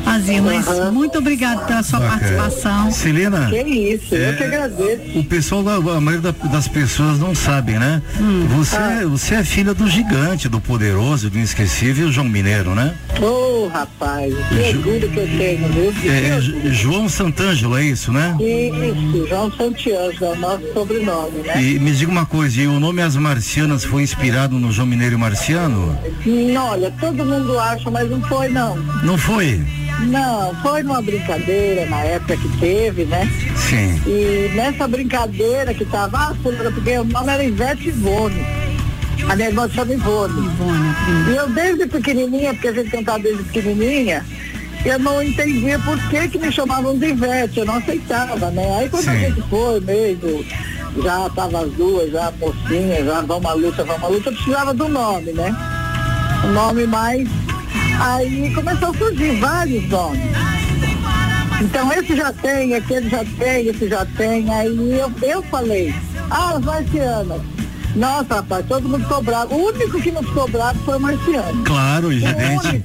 fazia. Mas Aham. muito obrigado pela sua Bacana. participação. Celina, Que isso, eu É. que agradeço. o pessoal, a maioria da- das pessoas não sabe, né? Hum. Você, Ah. você é filha do gigante, do poderoso, do inesquecível João Mineiro, né? Ô, rapaz, que orgulho que eu tenho, viu? É, é, João Santângelo, é isso, né? Isso, João Santiago, é o nosso sobrenome, né? E me diga uma coisa, e o nome As Marcianas foi inspirado no João Mineiro Marciano? Hum, Olha, todo mundo acha, mas não foi não. Não foi? Não, foi numa brincadeira na época que teve, né? Sim. E nessa brincadeira que tava, ah, fulana, porque o nome era Ivete Ivone. A minha irmã chama Ivone. E eu desde pequenininha, porque a gente cantava desde pequenininha, eu não entendia por que que me chamavam de Ivete, eu não aceitava, né? Aí quando a Sim. gente foi mesmo, já tava as duas, já mocinhas, já vamos à luta, vamos à luta, eu precisava do nome, né? O nome mais. Aí começou a surgir vários nomes. Então esse já tem, aquele já tem, esse já tem. Aí eu, eu falei, ah, as marcianas. Nossa, rapaz, todo mundo ficou bravo. O único que não ficou bravo foi o marciano. Claro, evidente.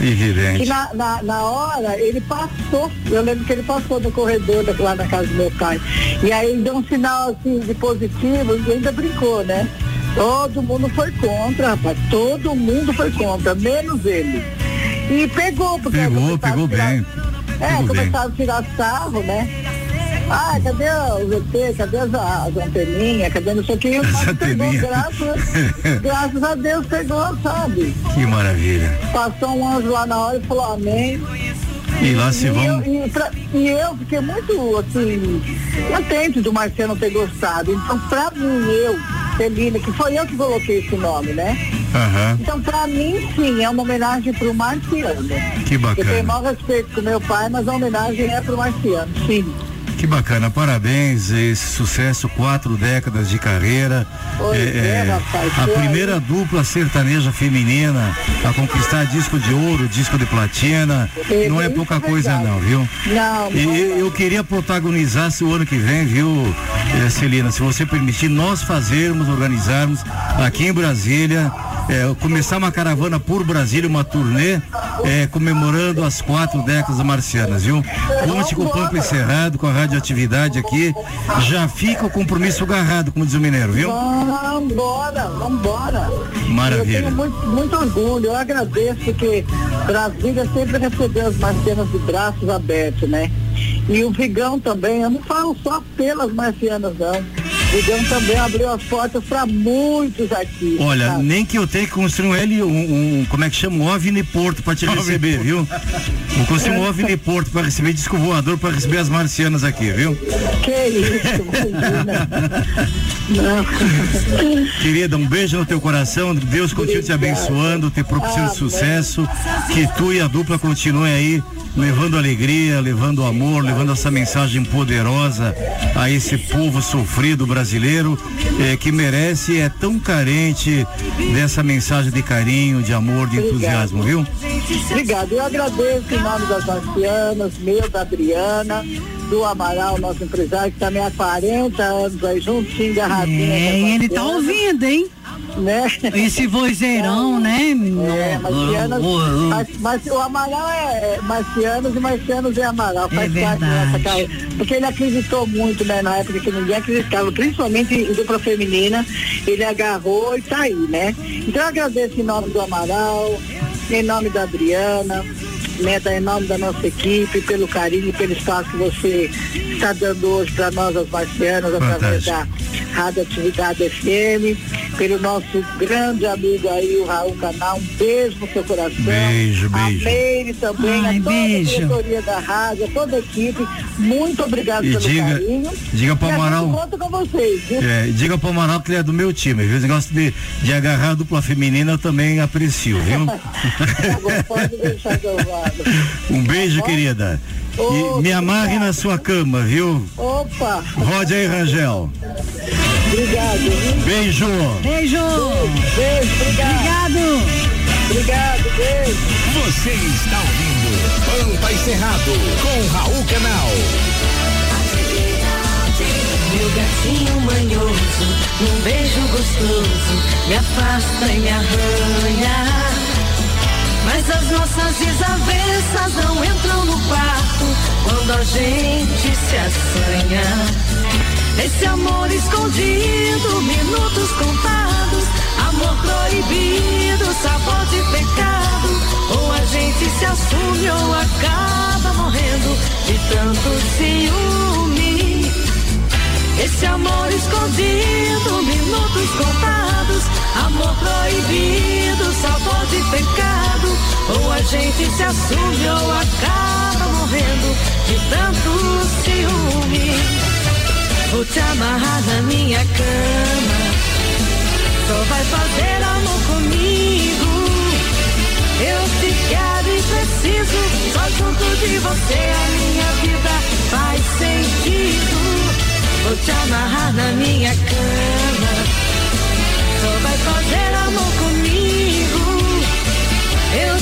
Evidente. Que na, na, na hora ele passou, eu lembro que ele passou no corredor da- lá na casa do meu pai. E aí ele deu um sinal assim de positivo e ainda brincou, né? Todo mundo foi contra, rapaz. Todo mundo foi contra, menos ele. E pegou, porque Pegou, pegou a tirar- bem. É, Pegou bem. começaram a tirar sarro, né? Ah, cadê o VT? Cadê as, as anteninhas? Cadê não sei o que? Mas pegou, graças, graças a Deus pegou, sabe? Que maravilha. Passou um anjo lá na hora e falou amém. E lá se e vão. Eu, e, pra- e eu fiquei muito, assim, contente do Marciano ter gostado. Então, pra mim, eu, Celina, que foi eu que coloquei esse nome, né? Aham. Então, pra mim, sim, é uma homenagem pro Marciano. Que Eu tenho bacana. maior respeito com meu pai, mas a homenagem é pro Marciano, sim. Que bacana, parabéns, esse sucesso, quatro décadas de carreira. Pois é, rapaz, a foi primeira dupla sertaneja feminina a conquistar disco de ouro, disco de platina. É, Não é pouca é coisa não, viu? Não, E não, eu queria protagonizar se o ano que vem, viu, eh, Celina, se você permitir, nós fazermos, organizarmos aqui em Brasília, eh, começar uma caravana por Brasília, uma turnê, eh, comemorando as quatro décadas marcianas, viu? Conte com o Pampa Encerrado, com a radioatividade aqui, já fica o compromisso agarrado, como diz o mineiro, viu? Vambora, vambora. Maravilha. Eu tenho muito, muito orgulho, eu agradeço porque Brasília sempre recebeu as marcianas de braços abertos, né? E o Vigão também, eu não falo só pelas marcianas, não. O Vigão também abriu as portas para muitos artistas. Olha, sabe? nem que eu tenha que construir um L, um, um- como é que chama? Um OVNI Porto pra te receber, viu? Vou construir um OVNI Porto pra receber disco voador pra receber as marcianas aqui, viu? Que isso. Não. Querida, um beijo no teu coração, Deus continue te abençoando, te propiciando Amém. sucesso, que tu e a dupla continuem aí levando alegria, levando amor, levando essa mensagem poderosa a esse povo sofrido brasileiro eh, que merece e é tão carente dessa mensagem de carinho, de amor, de entusiasmo, viu? Obrigado. Eu agradeço em nome das marcianas, meu, da Adriana, do Amaral, nosso empresário, que também há 40 anos aí, juntinho, garrafinha. É, e ele tá ouvindo, hein? Né? Esse vozeirão, né? É, marcianas, mas, mas o Amaral é, é marcianos e marcianos é Amaral, faz É parte verdade. dessa cara. Porque ele acreditou muito, né, na época que ninguém acreditava, principalmente em dupla feminina, ele agarrou e tá aí, né? Então eu agradeço em nome do Amaral, em nome da Adriana, em nome da nossa equipe, pelo carinho, pelo espaço que você está dando hoje para nós, as marcianas, através da Rádio Atividade FM, pelo nosso grande amigo aí, o Raul Canal, um beijo no seu coração. Beijo, A beijo. Meire também, Ai, a toda beijo. a diretoria da rádio, a toda a equipe, muito obrigado E pelo diga- carinho. diga pro E a gente Amaral- conta com vocês, viu? É, diga pro Amaral que ele é do meu time, viu? Esse negócio de, de agarrar a dupla feminina eu também aprecio, viu? Pode deixar que eu um beijo, querida. E me amarre na sua cama, viu? Opa! Rode aí, Rangel. Obrigado, viu? Beijo. Beijo. Beijo, obrigado. Obrigado. Obrigado, beijo. Você está ouvindo Pampa e Cerrado com Raul Canal. Meu gatinho manhoso, num beijo gostoso, me afasta e me arranha. Mas as nossas desavenças não entram no quarto quando a gente se assanha. Esse amor escondido, minutos contados, amor proibido, sabor de pecado. Ou a gente se assume ou acaba morrendo de tanto ciúme. Esse amor escondido, minutos contados, amor proibido, sabor de pecado. Gente se assume ou acaba morrendo de tanto ciúme. Vou te amarrar na minha cama, só vai fazer amor comigo. Eu te quero e preciso, só junto de você a minha vida faz sentido. Vou te amarrar na minha cama. Só vai fazer amor comigo.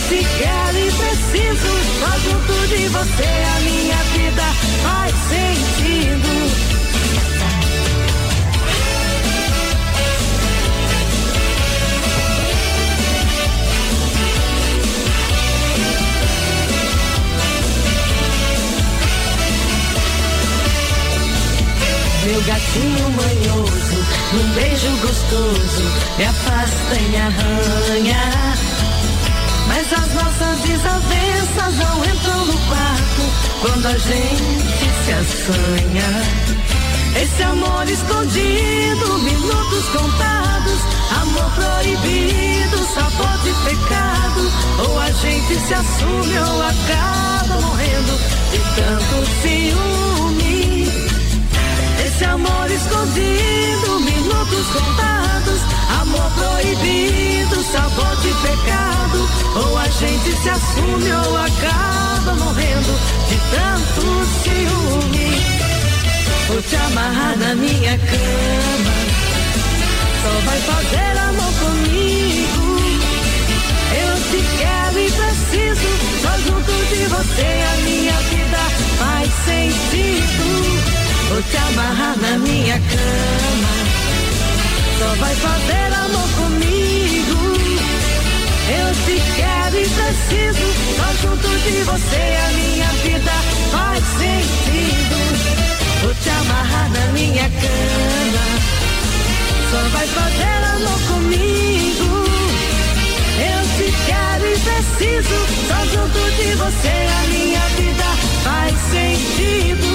Te quero e preciso. Só junto de você a minha vida faz sentido. Meu gatinho manhoso, num beijo gostoso, me afasta e me arranha. Mas as nossas desavenças não entram no quarto quando a gente se assanha. Esse amor escondido, minutos contados, amor proibido, sabor de pecado. Ou a gente se assume ou acaba morrendo de tanto ciúme. Esse amor escondido, minutos contados, amor proibido, sabor de pecado. Ou a gente se assume ou acaba morrendo de tanto ciúme. Vou te amarrar na minha cama, só vai fazer amor comigo. Eu te quero e preciso, só junto de você a minha vida faz sentido. Vou te amarrar na minha cama, só vai fazer amor comigo. Eu te quero e preciso, só junto de você a minha vida faz sentido. Vou te amarrar na minha cama, só vai fazer amor comigo. Eu te quero e preciso, só junto de você a minha vida faz sentido.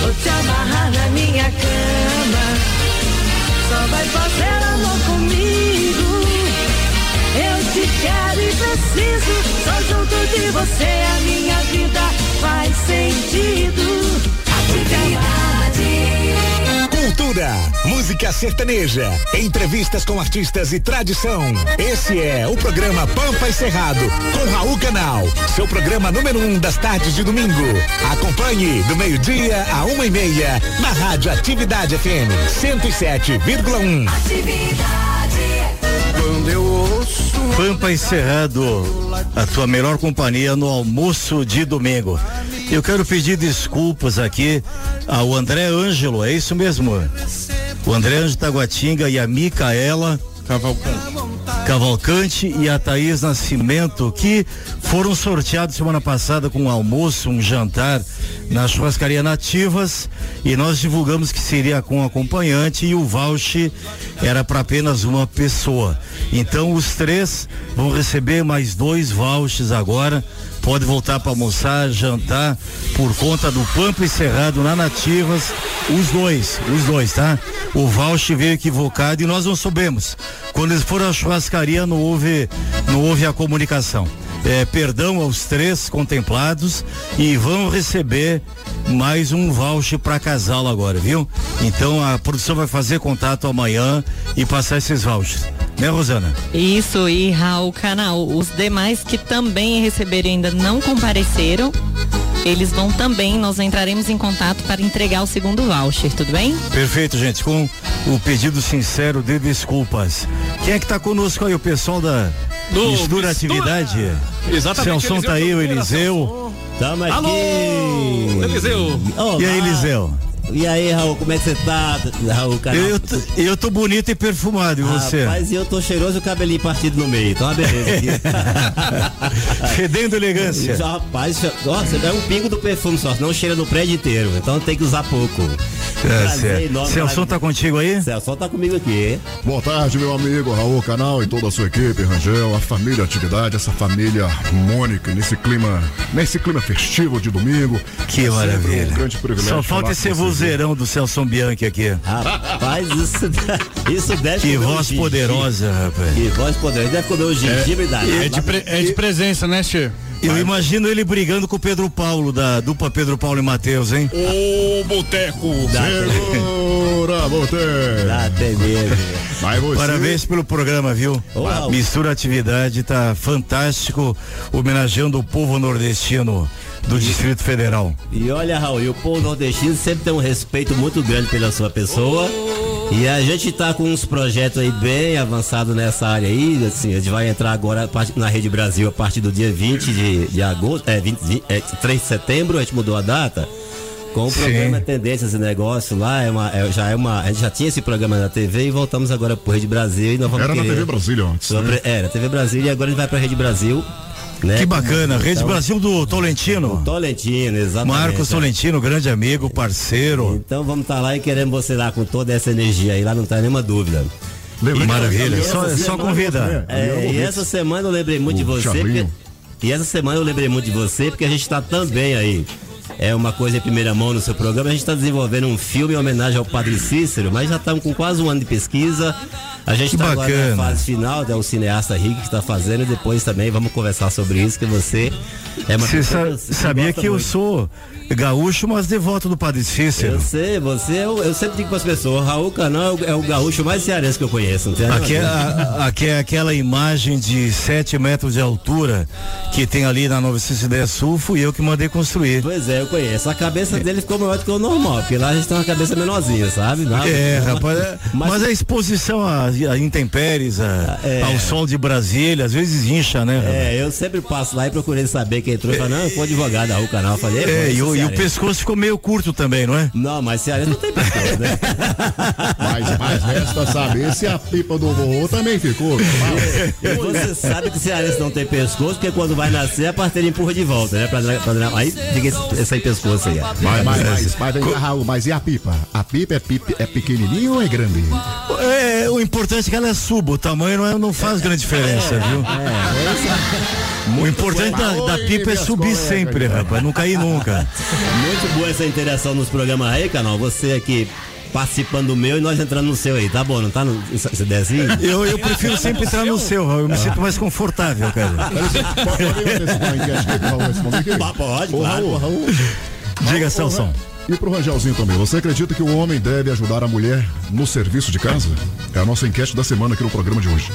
Vou te amarrar na minha cama, vai fazer amor comigo. Eu te quero e preciso, só junto de você a minha vida faz sentido. Cultura, música sertaneja, entrevistas com artistas e tradição. Esse é o programa Pampa e Cerrado, com Raul Canal. Seu programa número um das tardes de domingo. Acompanhe do meio-dia a uma e meia na Rádio Atividade FM 107,1. Quando eu ouço Pampa e Cerrado, a tua melhor companhia no almoço de domingo. Eu quero pedir desculpas aqui ao André Ângelo, é isso mesmo? O André Ângelo Taguatinga e a Micaela Cavalcante. Cavalcante e a Thaís Nascimento, que foram sorteados semana passada com um almoço, um jantar na churrascaria Nativas e nós divulgamos que seria com acompanhante e o voucher era para apenas uma pessoa. Então os três vão receber mais dois vouchers agora. Pode voltar para almoçar, jantar por conta do Pampa Cerrado na Nativas. Os dois, os dois, tá? O voucher veio equivocado e nós não soubemos. Quando eles foram à churrascaria não houve, não houve a comunicação. É, perdão aos três contemplados e vão receber mais um voucher para casal agora, viu? Então a produção vai fazer contato amanhã e passar esses vouchers. Né, Rosana? Isso, e Raul Canal, os demais que também receberam ainda não compareceram, eles vão também, nós entraremos em contato para entregar o segundo voucher, tudo bem? Perfeito, gente, com o pedido sincero de desculpas. Quem é que tá conosco aí? O pessoal da Do Mistura Mistura. Atividade? Exatamente, Celson tá aí, o Eliseu Eliseu. Tamo aqui. Alô, Eliseu. Olá. E aí, Eliseu? E aí, Raul, como é que você tá, Raul? Canal? Eu, tô- eu tô bonito e perfumado, e você? Rapaz, e eu tô cheiroso e o cabelinho partido no meio. Então, uma beleza aqui. Fedendo elegância. Já, Rapaz, nossa, é um pingo do perfume só, não cheira no prédio inteiro. Então tem que usar pouco. É, Celson tá contigo aí? Celson tá comigo aqui. Boa tarde, meu amigo Raul Canal e toda a sua equipe, Rangel, a família Atividade, essa família harmônica, nesse clima, nesse clima festivo de domingo. Que É maravilha. Um grande privilégio. Só falta esse vocês. Vozeirão do Celson Bianchi aqui. Rapaz, isso, isso deve Que um voz gengibre. poderosa, rapaz. Que voz poderosa. Deve comer o gengibre da É de, pre- é de presença, né, Che? Eu imagino ele brigando com o Pedro Paulo, da dupla Pedro Paulo e Matheus, hein? Ô, Boteco! Segura, Boteco! Dá até você... Parabéns pelo programa, viu? Uau. Mistura Atividade, tá fantástico, homenageando o povo nordestino do Distrito Federal. E olha, Raul, e o povo nordestino sempre tem um respeito muito grande pela sua pessoa. E a gente tá com uns projetos aí bem avançados nessa área aí. Assim, a gente vai entrar agora na Rede Brasil a partir do dia 20 de, de agosto, é, 20, de- é 3 de setembro, a gente mudou a data. Com o Sim. programa Tendências e Negócio lá, é uma, é- já é uma. A gente já tinha esse programa na TV e voltamos agora pro Rede Brasil e nós vamos Era na querer- TV Brasília antes, Sobre, né? Era, TV Brasília e agora a gente vai pra Rede Brasil. Né? Que bacana, Rede Então, Brasil do Tolentino. Tolentino, exatamente. Marcos. Tolentino, grande amigo, parceiro. Então vamos estar lá e queremos você lá com toda essa energia aí, lá não tá nenhuma dúvida. Lembrei que Maravilha, só, só convida. É, e essa semana eu lembrei muito de O você. Porque, e essa semana eu lembrei muito de você porque a gente está também aí. É uma coisa em primeira mão no seu programa. A gente está desenvolvendo um filme em homenagem ao Padre Cícero, mas já estamos com quase um ano de pesquisa. A gente está agora na fase final, é o cineasta Rick que está fazendo e depois também vamos conversar sobre isso, que você é uma Você sa- sabia que eu muito. sou gaúcho, mas devoto do Padre Cícero. Eu sei, você, é o- eu sempre digo para as pessoas, Raul Canal é o- é o gaúcho mais cearense que eu conheço, não tem Aqui é, a- aqui é aquela imagem de 7 metros de altura que tem ali na 910 Sul, fui eu que mandei construir. Pois é, eu conheço. A cabeça dele ficou maior do que o normal, porque lá a gente tem uma cabeça menorzinha, sabe? É, rapaz, é- mas, a exposição a, a intempéries, a- É. ao sol de Brasília, às vezes incha, né? rapaz? É, eu sempre passo lá e procurei saber quem entrou. Eu falei, não, eu fui advogado da Canal. Eu falei, É, e, o, e o pescoço ficou meio curto também, não é? Não, mas cearense não tem pescoço, né? Mas, mas resta saber se a pipa do vovô também ficou. E você sabe que cearense não tem pescoço, porque quando vai nascer a parteira empurra de volta, né? Pra, pra, aí fica esse, esse aí pescoço aí. ó. Mas, mas, mas, mas, vem cá, Raul, mas e a pipa? A pipa é, pipa, é pequenininha ou é grande? É, o importante é que ela suba, o tamanho não, é- não faz grande diferença, viu? O importante da, da pipa é subir sempre, rapaz, não cair nunca. Muito boa essa interação nos programas aí, canal. Você aqui participando do meu e nós entrando no seu aí, tá bom? Não tá no. Se der assim? Eu, eu prefiro sempre entrar no seu, Raul, eu me sinto mais confortável, cara. Pode, claro. Raul, Raul. Diga, Celso. E pro Rangelzinho também, você acredita que o homem deve ajudar a mulher no serviço de casa? É a nossa enquete da semana aqui no programa de hoje.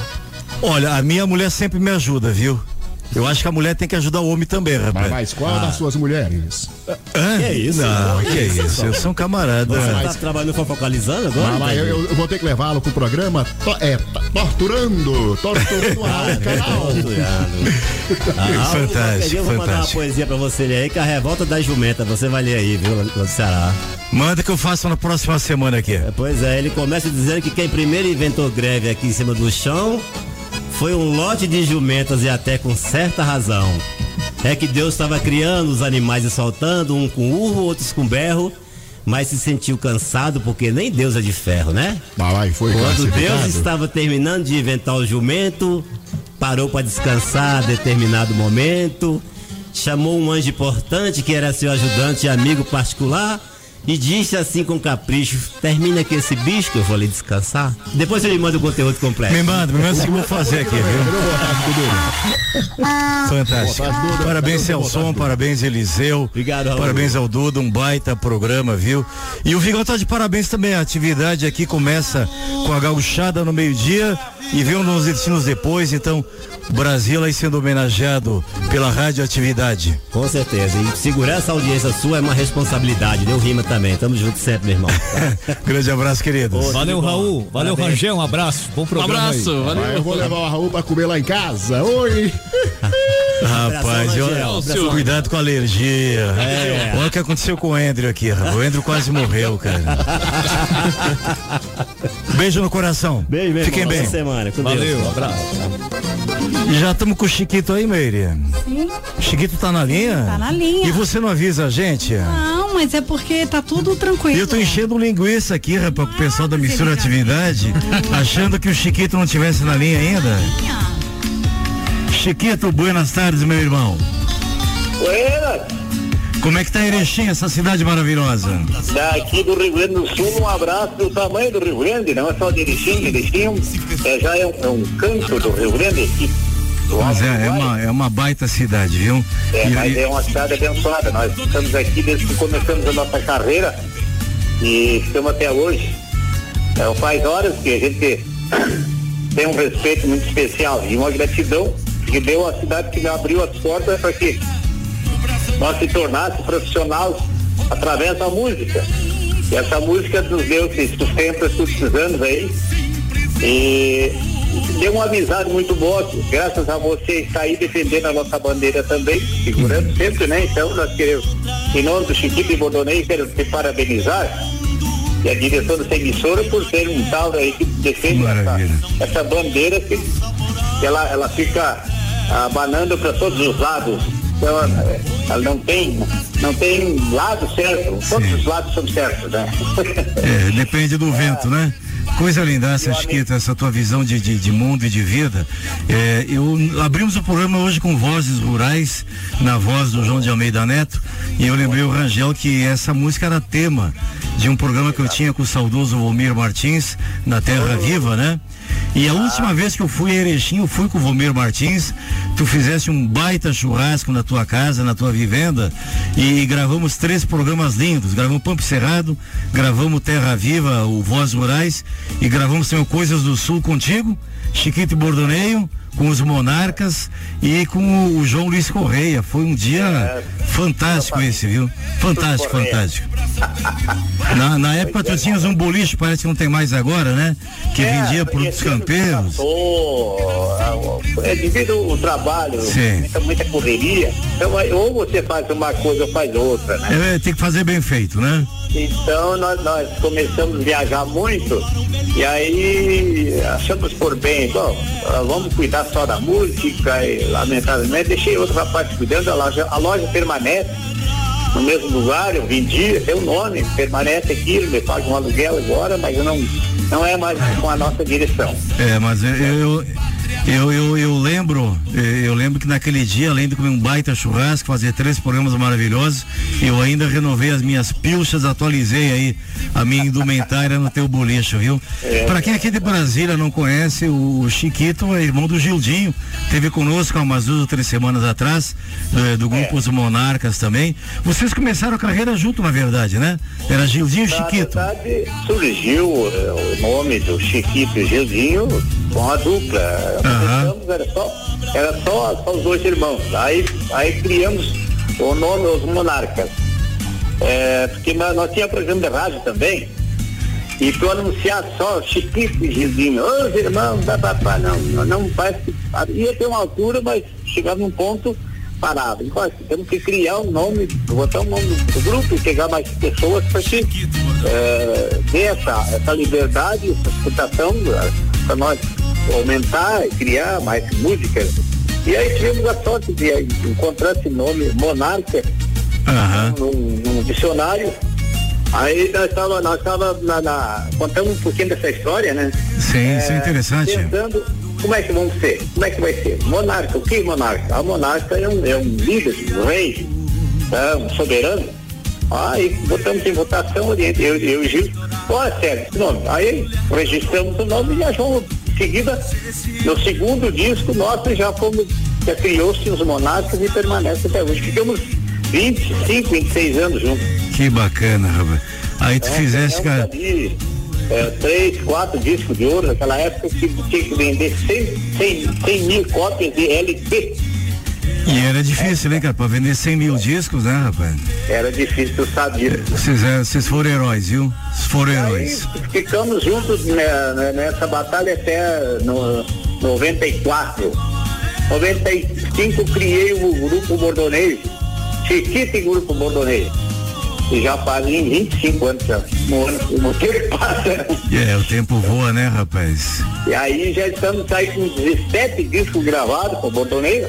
Olha, a minha mulher sempre me ajuda, viu? Eu acho que a mulher tem que ajudar o homem também, rapaz. Mas qual Ah. das suas mulheres? Hã? Que isso? Não, que Que isso, isso, eu sou um camarada. Você tá trabalhando focalizando agora? Ah, mas eu, eu- vou ter que levá-lo pro programa to- é, torturando, torturando a Raul Canal. Ah, fantástico, Eu vou mandar uma poesia pra você ler aí, que é a revolta da jumenta. Você vai ler aí, viu, do Ceará. Manda que eu faço na próxima semana aqui. Pois é, ele começa dizendo que quem primeiro inventou greve aqui em cima do chão foi um lote de jumentas e até com certa razão. É que Deus estava criando os animais e soltando, um com urro, outros com berro, mas se sentiu cansado porque nem Deus é de ferro, né? Mas vai, foi Quando Deus estava terminando de inventar o jumento, parou para descansar a determinado momento, chamou um anjo importante que era seu ajudante e amigo particular e disse assim com capricho: termina aqui esse bicho que eu vou ali descansar. Depois ele manda o conteúdo completo. Me manda, me manda o que eu vou fazer aqui, viu? Fantástico. Parabéns, Celson, parabéns, Eliseu. Obrigado, Raul. Parabéns ao Duda, um baita programa, viu? E o Vigão tá de parabéns também. A atividade aqui começa com a gauchada no meio-dia e vem nos destinos depois. Então, o Brasil aí sendo homenageado pela radioatividade. Com certeza. E segurar essa audiência sua é uma responsabilidade. Deu rima também. Tamo junto sempre, meu irmão. Grande abraço, queridos. Valeu, Raul. Valeu, Parabéns. Rangel. Um abraço. Bom programa. abraço, aí. Mas eu vou levar o Raul pra comer lá em casa. Oi! Rapaz, olha, Rangel. cuidado com a alergia. É. Olha o que aconteceu com o Andrew aqui, rapaz. O Andrew quase morreu, cara. Beijo no coração. Beijo, meu Fiquem bem. Semana. Com Valeu, Deus. abraço. Já estamos com o Chiquito aí, Meire. Sim. Chiquito tá na linha? Tá na linha. E você não avisa a gente? Não, mas é porque tá tudo tranquilo. Eu tô enchendo linguiça aqui, rapaz, com o pessoal da Mistura Atividade, achando que o Chiquito não tivesse na linha ainda. Chiquito, buenas tardes, meu irmão. Buenas, Como é que tá Erechim, essa cidade maravilhosa? daqui do Rio Grande do Sul, um abraço do tamanho do Rio Grande, não é só de Erechim, Erechim é, já é um, é um canto do Rio Grande aqui. Mas é, é uma, é uma baita cidade, viu? É, E- mas é uma cidade abençoada. Nós estamos aqui desde que começamos a nossa carreira e estamos até hoje. É, faz horas que a gente tem um respeito muito especial e uma gratidão que deu a cidade que abriu as portas para que nós se tornasse profissionais através da música. E essa música nos deu esse sustento esses anos aí. E deu uma amizade muito boa, graças a você estar aí defendendo a nossa bandeira também, segurando sempre, né? Então nós queremos, em nome do Chiquito e Bordonei, quero te parabenizar e a direção dessa emissora por ter um tal aí que defende essa, essa bandeira que ela, ela fica abanando para todos os lados. Então, ela, ela não tem, não tem lado certo, todos os lados são certos, né? É, depende do vento, né? Coisa linda essa, Chiquita, essa tua visão de, de, de mundo e de vida. É, eu abrimos o programa hoje com vozes rurais, na voz do João de Almeida Neto, e eu lembrei o Rangel que essa música era tema de um programa que eu tinha com o saudoso Volmir Martins, na Terra Viva, né? E a última vez que eu fui a Erechim, eu fui com o Vomir Martins, tu fizeste um baita churrasco na tua casa, na tua vivenda, e gravamos três programas lindos. Gravamos Pampo Cerrado, gravamos Terra Viva, o Voz Rurais, e gravamos também Coisas do Sul contigo, Chiquito e Bordoneio, com os Monarcas e com o, o João Luiz Correia. Foi um dia fantástico esse, viu? Fantástico, fantástico. Na, na época tu tinhas um boliche, parece que não tem mais agora, né? Que É, vendia produtos campeiros. Passou, é devido ao trabalho, Sim. muita, muita correria. Então, ou você faz uma coisa ou faz outra, né? É, tem que fazer bem feito, né? Então nós, nós começamos a viajar muito e aí achamos por bem, bom, ah, vamos cuidar só da música e lamentavelmente deixei outro rapaz cuidando, a loja, a loja permanece no mesmo lugar, eu vendi, tem o nome, permanece aqui, ele paga um aluguel agora, mas não, não é mais com a nossa direção. É, mas eu, eu, eu, eu, eu lembro, eh, eu lembro que naquele dia, além de comer um baita churrasco, fazer três programas maravilhosos, eu ainda renovei as minhas pilchas, atualizei aí a minha indumentária no teu boliche, viu? É. Pra quem aqui de Brasília não conhece, o Chiquito é irmão do Gildinho, teve conosco há umas duas ou três semanas atrás, do, do grupo Os Monarcas também. Vocês começaram a carreira junto, na verdade, né? Era Gildinho e Na Chiquito. verdade, surgiu eh, o nome do Chiquito e Gildinho com a dupla. Começamos, Era, só, era só, só os dois irmãos. Aí, aí criamos o nome Os Monarcas. É, porque nós, tínhamos programa de rádio também. E para anunciar só Chiquito e Gildinho, os irmãos, pá, pá, pá, não, não, não faz. Ia ter uma altura, mas chegava num ponto parado. Então, assim, temos que criar um nome, botar um nome do grupo e pegar mais pessoas para que é, dê essa, essa liberdade, essa escutação para nós aumentar e criar mais músicas. E aí tivemos a sorte de encontrar esse nome, Monarca, num, num dicionário. Aí nós estava nós tava na, na- contando um pouquinho dessa história, né? Sim, isso é interessante. Pensando como é que vamos ser, como é que vai ser. Monarca, o que é monarca? A monarca é um, é um líder, um rei, é um soberano. Aí botamos em votação, eu, eu e o Gil, olha sério, esse nome. Aí registramos o nome e em seguida, no segundo disco, nós já fomos, já criou-se os monarcas e permanece até hoje. Ficamos 25, 26 anos juntos. Que bacana, rapaz. Aí tu É, fizeste, ganhamos cara. ali, é, três, quatro discos de ouro naquela época que tinha que vender 100, 100, 100 mil cópias de LP. E era difícil, né, cara? Pra vender 100 mil discos, né, rapaz? Era difícil, sabia. Vocês, é, vocês foram heróis, viu? Vocês foram heróis. ficamos juntos né, né, nessa batalha até no 94. 95 criei o grupo Bordoneio, Chiquito e Grupo Bordoneio. E já fazem 25 anos já. No ano, no tempo passa. É, o tempo voa, né, rapaz? E aí já estamos aí com 17 discos gravados com o Bordoneio.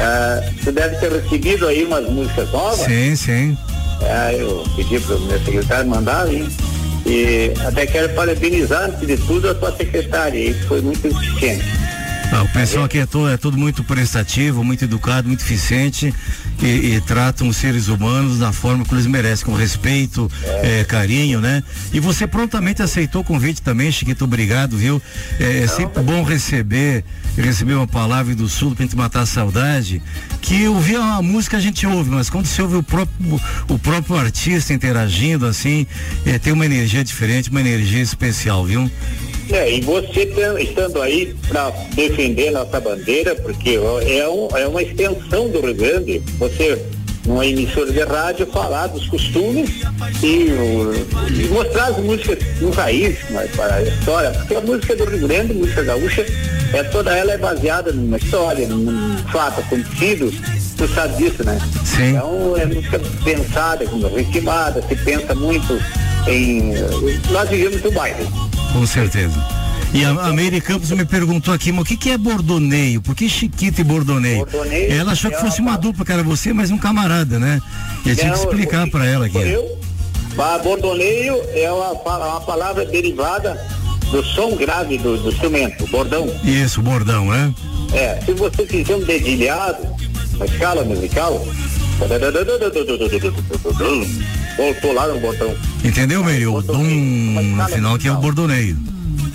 Ah, você deve ter recebido aí umas músicas novas. Sim, sim. É, eu pedi para o meu secretário mandar, hein? E até quero parabenizar, antes de tudo, a sua secretária, que foi muito eficiente. Ah, o pessoal aqui é todo, é todo muito prestativo, muito educado, muito eficiente e, e tratam os seres humanos da forma que eles merecem, com respeito, eh, carinho, né? E você prontamente aceitou o convite também, Chiquito, obrigado, viu? É, é sempre bom receber, receber uma palavra do sul pra gente matar a saudade, que ouvir a música a gente ouve, mas quando você ouve o próprio, o próprio artista interagindo assim, eh, tem uma energia diferente, uma energia especial, viu? É, e você tem- estando aí para defender nossa bandeira, porque ó, é, um- é uma extensão do Rio Grande, você numa emissora de rádio falar dos costumes e, e mostrar as músicas no raiz, mas para a história, porque a música do Rio Grande, a música gaúcha, é toda ela é baseada numa história, num, fato acontecido, tu sabe disso, né? Sim. Então é música pensada, ritmada, se pensa muito em. Nós vivemos o baile. Com certeza. E a, a Meire Campos me perguntou aqui, mas o que, que é bordoneio? Por que Chiquito e bordoneio? Bordoneio ela achou que é fosse uma- dupla, que era você, mas um camarada, né? E eu tinha que explicar pra ela aqui. Eu, bordoneio é uma, pa- uma palavra derivada do som grave do, do instrumento, bordão. Isso, bordão, né? É, se você fizer um dedilhado, uma escala musical, voltou lá no botão. Entendeu, Meire? O dom no final que é o bordoneio.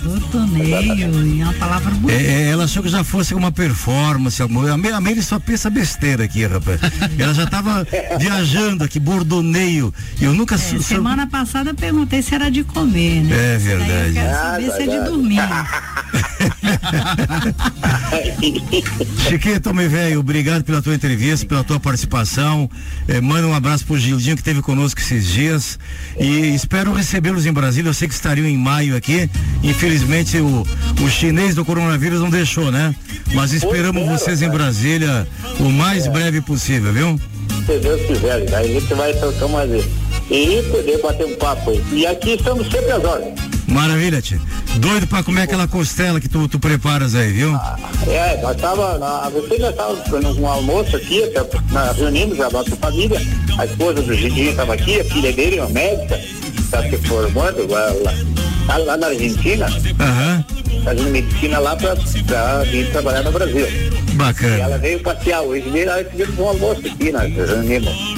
Bordoneio, é uma palavra bonita. É, é, ela achou que já fosse uma performance. alguma- A Me- a Meire só pensa besteira aqui, rapaz. Ela já tava viajando aqui, bordoneio. Eu nunca sou- sou- Semana passada eu perguntei se era de comer, né? É Daí eu verdade. quero saber se é de dormir. Chiquito, meu velho, obrigado pela tua entrevista, pela tua participação. Eh, manda um abraço pro Gildinho que esteve conosco esses dias. E espero recebê-los em Brasília. Eu sei que estariam em maio aqui. Infelizmente, o, o chinês do coronavírus não deixou, né? Mas esperamos vocês em Brasília o mais breve possível, viu? Se Deus quiser, daí a gente vai trocar mais vezes. E poder bater um papo aí. E aqui estamos sempre às ordens. Maravilha, tia. Doido pra comer aquela costela que tu, tu preparas aí, viu? É, nós tava, na, você já estava um almoço aqui, até, nós reunimos a nossa família, a esposa do Gidinho estava aqui, a filha dele, uma médica, está se formando lá, lá, lá- na Argentina, Aham. fazendo medicina lá para vir trabalhar no Brasil. E Bacana. ela veio passear hoje nós tivemos um almoço aqui, nós reunimos.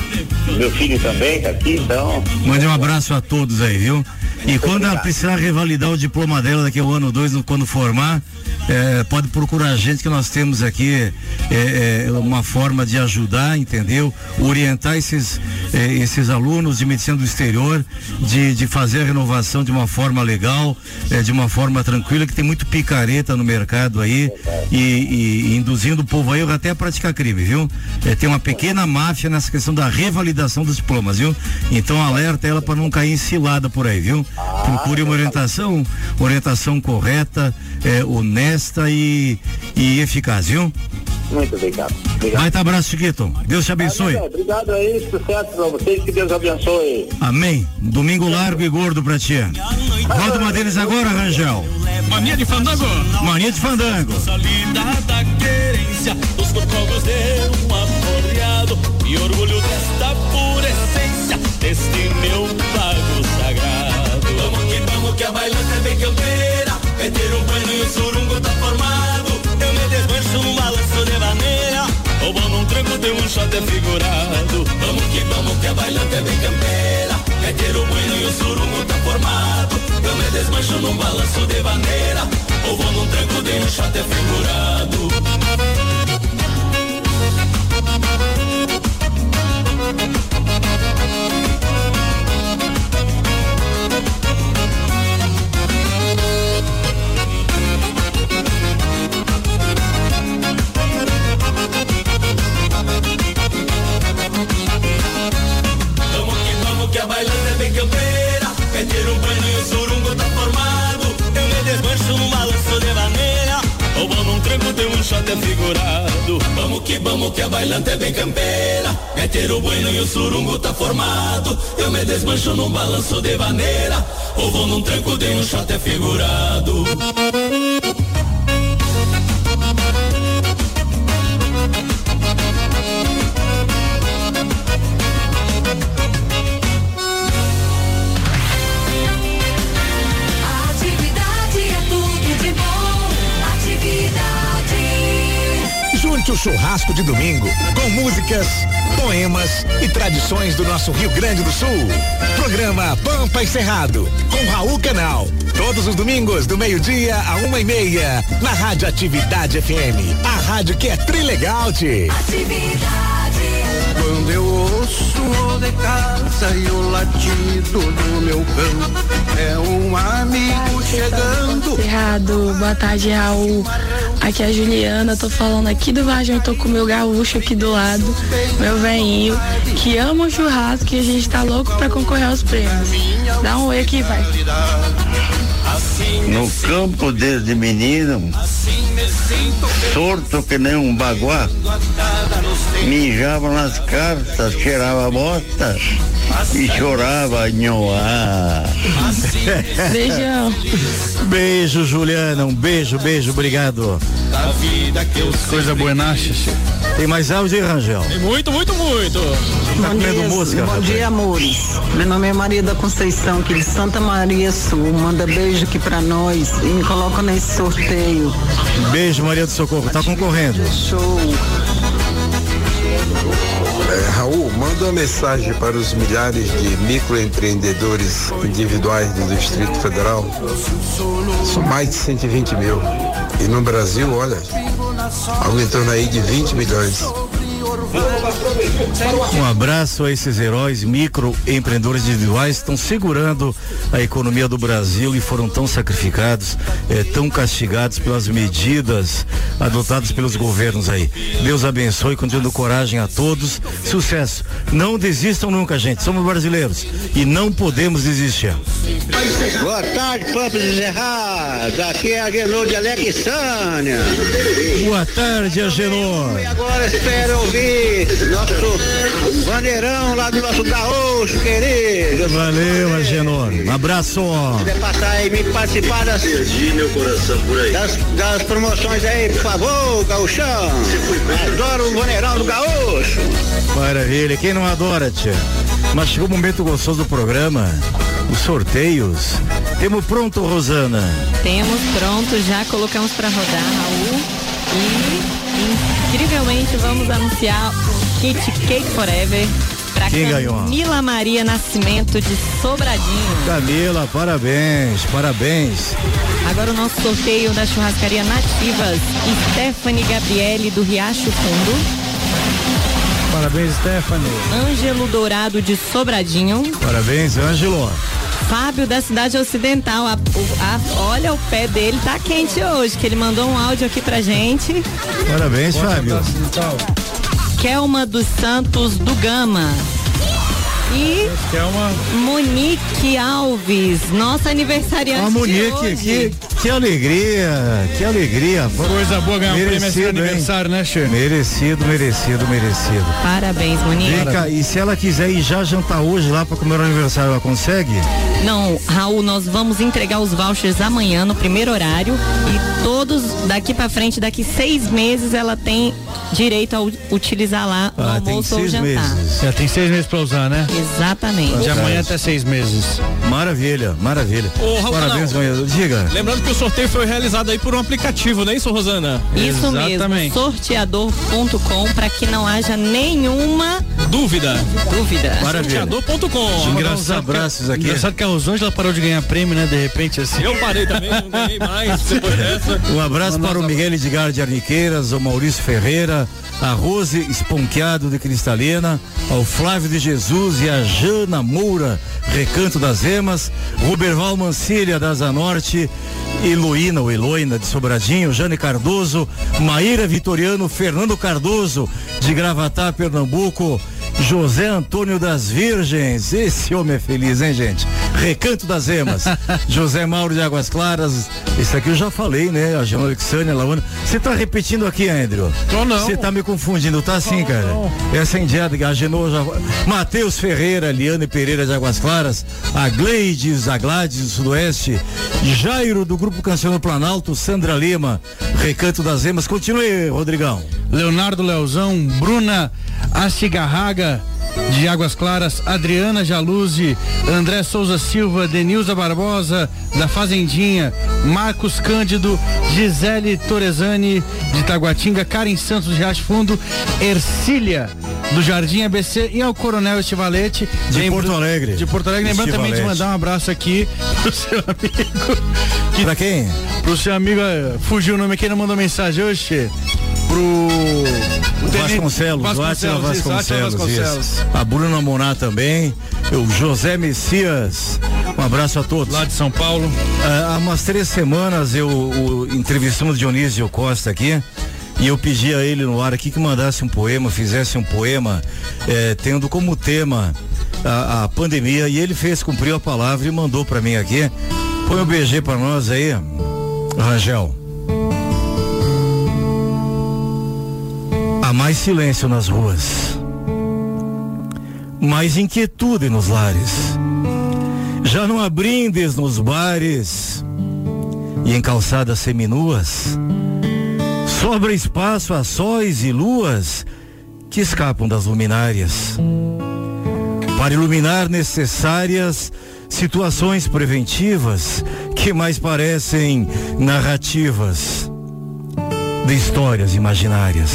Meu filho também está aqui, então. Mande um abraço a todos aí, viu? E quando ela precisar revalidar o diploma dela daqui ao ano 2, quando formar, eh, pode procurar a gente que nós temos aqui eh, eh, uma forma de ajudar, entendeu? Orientar esses, eh, esses alunos de medicina do exterior, de, de fazer a renovação de uma forma legal, eh, de uma forma tranquila, que tem muito picareta no mercado aí e, e- induzindo o povo aí até a praticar crime, viu? Eh, tem uma pequena máfia nessa questão da revalidação dos diplomas, viu? Então alerta ela para não cair em cilada por aí, viu? Procure uma orientação, orientação correta, eh, honesta e, e eficaz, viu? Muito obrigado. obrigado. Baita abraço, Chiquito. Deus te abençoe. Obrigado aí, sucesso para vocês, que Deus abençoe. Amém. Domingo largo e gordo pra ti. Roda uma deles agora, Rangel. Mania de fandango. Mania de fandango. Salida da querência, os corcovos de um aporreado e orgulho desta pura essência, deste meu pago sagrado. Vamos que vamos que a bailanta é bem campeira, é ter um banho e o surungo tá formado. Eu me desmancho num balanço de maneira, ou vou num tranco de um shot é figurado. Vamos que vamos que a bailanta é bem campeira, é ter um banho e o surungo tá formado. Eu me desmancho num balanço de maneira, ou vou num tranco de um shot é figurado. Vamos que vamos que a bailanta é bem campeira. Ter o bueno e o surungo tá formado. Eu me desmancho num balanço de maneira. Ou vou num tranco de um shot é figurado o churrasco de domingo com músicas, poemas e tradições do nosso Rio Grande do Sul. Programa Pampa e Cerrado com Raul Canal. Todos os domingos do meio-dia a uma e meia na Rádio Atividade FM. A rádio que é trilegal, tchê. Quando eu ouço o de casa e o latido do meu cão, é um amigo chegando. Errado, boa tarde, Raul. Aqui é a Juliana, tô falando aqui do Vargem, tô com o meu gaúcho aqui do lado, meu veinho, que ama o churrasco e a gente tá louco pra concorrer aos prêmios. Dá um oi aqui, vai. No campo desde menino, sorto que nem um baguá, mijava nas cartas, cheirava bota e chorava nhoá. Beijão. Beijo, Juliana. Um beijo, beijo, obrigado. Coisa buenacha. Tem mais áudio aí, Rangel? Tem muito, muito, muito. Tá comendo música? Bom rapaz? dia, amores. Meu nome é Maria da Conceição, aqui de Santa Maria Sul. Manda beijo aqui pra nós e me coloca nesse sorteio. Beijo, Maria do Socorro. Tá concorrendo. Show. É, Raul, manda uma mensagem para os milhares de microempreendedores individuais do Distrito Federal. São mais de 120 mil. E no Brasil, olha, torno aí de 20 milhões. Um abraço a esses heróis microempreendedores individuais que estão segurando a economia do Brasil e foram tão sacrificados, eh, tão castigados pelas medidas adotadas pelos governos aí. Deus abençoe, continue coragem a todos. Sucesso. Não desistam nunca, gente. Somos brasileiros e não podemos desistir. Boa tarde, Pampos e Zerrado. Aqui é a Genô de Alexânia. Boa tarde, Agenor. E agora espero ouvir nosso bandeirão lá do nosso gaúcho, querido. Valeu, Agenor. Um abraço. quiser passar aí, me participar das, meu coração por aí. das, das promoções aí, por favor, gauchão. Adoro o bandeirão do gaúcho. Maravilha. Quem não adora, tia? Mas chegou o momento gostoso do programa. Os sorteios. Temos pronto, Rosana. Temos pronto, já colocamos para rodar, Raul. E incrivelmente vamos anunciar o Kit Cake Forever para Quem ganhou? Camila Maria Nascimento de Sobradinho. Camila, parabéns, parabéns. Agora o nosso sorteio da churrascaria Nativas, Stephanie Gabriele do Riacho Fundo, Parabéns, Stephanie. Ângelo Dourado de Sobradinho, Parabéns, Ângelo. Fábio da Cidade Ocidental. A- a- olha o pé dele, tá quente hoje, que ele mandou um áudio aqui pra gente. Parabéns, Fábio. Kelma dos Santos do Gama. E Kelma. Monique Alves, nossa aniversariante. A de Monique, hoje. que, que alegria, que alegria. Coisa boa ganhar um prêmio Merecido, hein? aniversário, né, Che? Merecido, merecido, merecido. Parabéns, Monique. Vem cá, e se ela quiser ir já jantar hoje lá pra comer o aniversário, ela consegue? Não, Raul, nós vamos entregar os vouchers amanhã no primeiro horário e todos daqui pra frente, daqui seis meses, ela tem direito a utilizar lá o Ah, tem almoço ou seis jantar. meses. Já tem seis meses pra usar, né? Exatamente. De amanhã até seis meses. Maravilha, maravilha. Ô, Raul Parabéns, ganhador. Diga. Lembrando que o sorteio foi realizado aí por um aplicativo, não é isso, Rosana? Isso mesmo, sorteador.com para que não haja nenhuma Dúvida. dúvida. Sorteador.com. Engraçado abraços aqui. Engraçado que a Rosângela parou de ganhar prêmio, né? De repente, assim. Eu parei também, não ganhei mais depois dessa. Um abraço para o Miguel Edgar de Arniqueiras, o Maurício Ferreira, a Rose Esponqueado de Cristalina, ao Flávio de Jesus e a Jana Moura, Recanto das Emas, Ruberval Mancilha da Asa Norte, Heloína ou Heloína de Sobradinho, Jane Cardoso, Maíra Vitoriano, Fernando Cardoso de Gravatá, Pernambuco, José Antônio das Virgens, esse homem é feliz, hein, gente? Recanto das Emas, José Mauro de Águas Claras, esse aqui eu já falei, né? A Joana Alexânia, Launa. Você tá repetindo aqui, Andrew? Tô não. Você tá me confundindo, tá sim, cara? Essa é indiada, a Genô já. Matheus Ferreira, Liane Pereira de Águas Claras, a Gleides, a Gladys do Sudoeste, Jairo do Grupo Canciono Planalto, Sandra Lima, Recanto das Emas. Continue, Rodrigão. Leonardo Leozão, Bruna Astigarraga de Águas Claras, Adriana Jaluzzi, André Souza Silva, Denilza Barbosa da Fazendinha, Marcos Cândido, Gisele Torezani de Taguatinga, Karen Santos de Riacho Fundo, Ercília do Jardim ABC e ao Coronel Estivalete De Lembra- Porto Alegre. De Porto Alegre, lembrando também de mandar um abraço aqui pro seu amigo. Que, Pra quem? Pro seu amigo, eh, fugiu o nome aqui, não mandou mensagem hoje, pro Vasconcelos, Vasconcelos, Vasconcelos. isso. A Bruna Moná também, o José Messias, um abraço a todos. Lá de São Paulo. Ah, há umas três semanas eu o, entrevistamos Dionísio Costa aqui. E eu pedi a ele no ar aqui que mandasse um poema, fizesse um poema, eh, tendo como tema a, a pandemia. E ele fez, cumpriu a palavra e mandou para mim aqui. Põe um BG para nós aí, Rangel. Mais silêncio nas ruas, mais inquietude nos lares. Já não há brindes nos bares e em calçadas seminuas. Sobra espaço a sóis e luas que escapam das luminárias. Para iluminar necessárias situações preventivas que mais parecem narrativas de histórias imaginárias.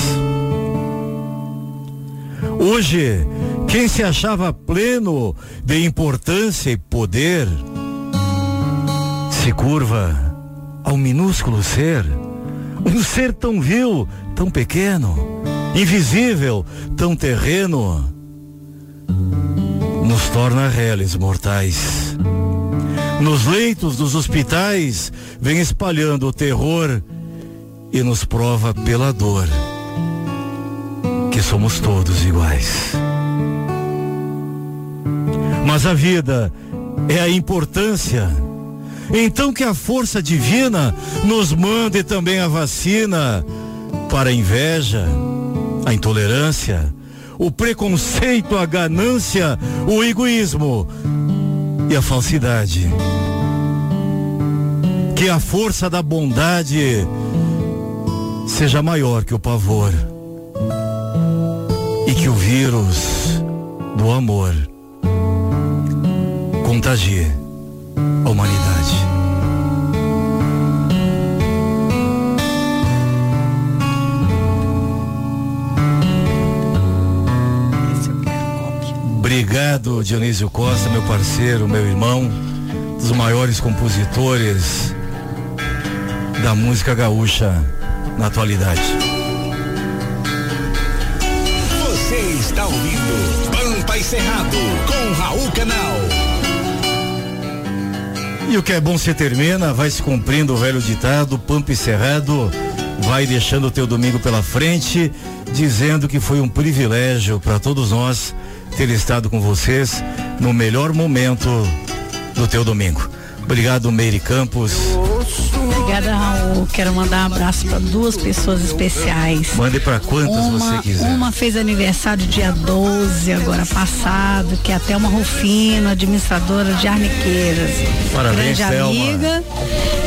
Hoje, quem se achava pleno de importância e poder se curva ao minúsculo ser, um ser tão vil, tão pequeno, invisível, tão terreno, nos torna réis mortais. Nos leitos dos hospitais, vem espalhando o terror e nos prova pela dor somos todos iguais. Mas a vida é a importância. Então que a força divina nos mande também a vacina para a inveja, a intolerância, o preconceito, a ganância, o egoísmo e a falsidade. Que a força da bondade seja maior que o pavor e que o vírus do amor contagie a humanidade. Obrigado, Dionísio Costa, meu parceiro, meu irmão, dos maiores compositores da música gaúcha na atualidade. Você está ouvindo Pampa e Cerrado com Raul Canal. E o que é bom se termina, vai se cumprindo o velho ditado, Pampa e Cerrado, vai deixando o teu domingo pela frente, dizendo que foi um privilégio para todos nós ter estado com vocês no melhor momento do teu domingo. Obrigado, Meire Campos. Obrigada, Raul. Quero mandar um abraço para duas pessoas especiais. Mande para quantas uma, você quiser. Uma fez aniversário dia 12, agora passado, que é até uma Rufino, administradora de Arniqueiras. Parabéns, Grande Thelma. amiga.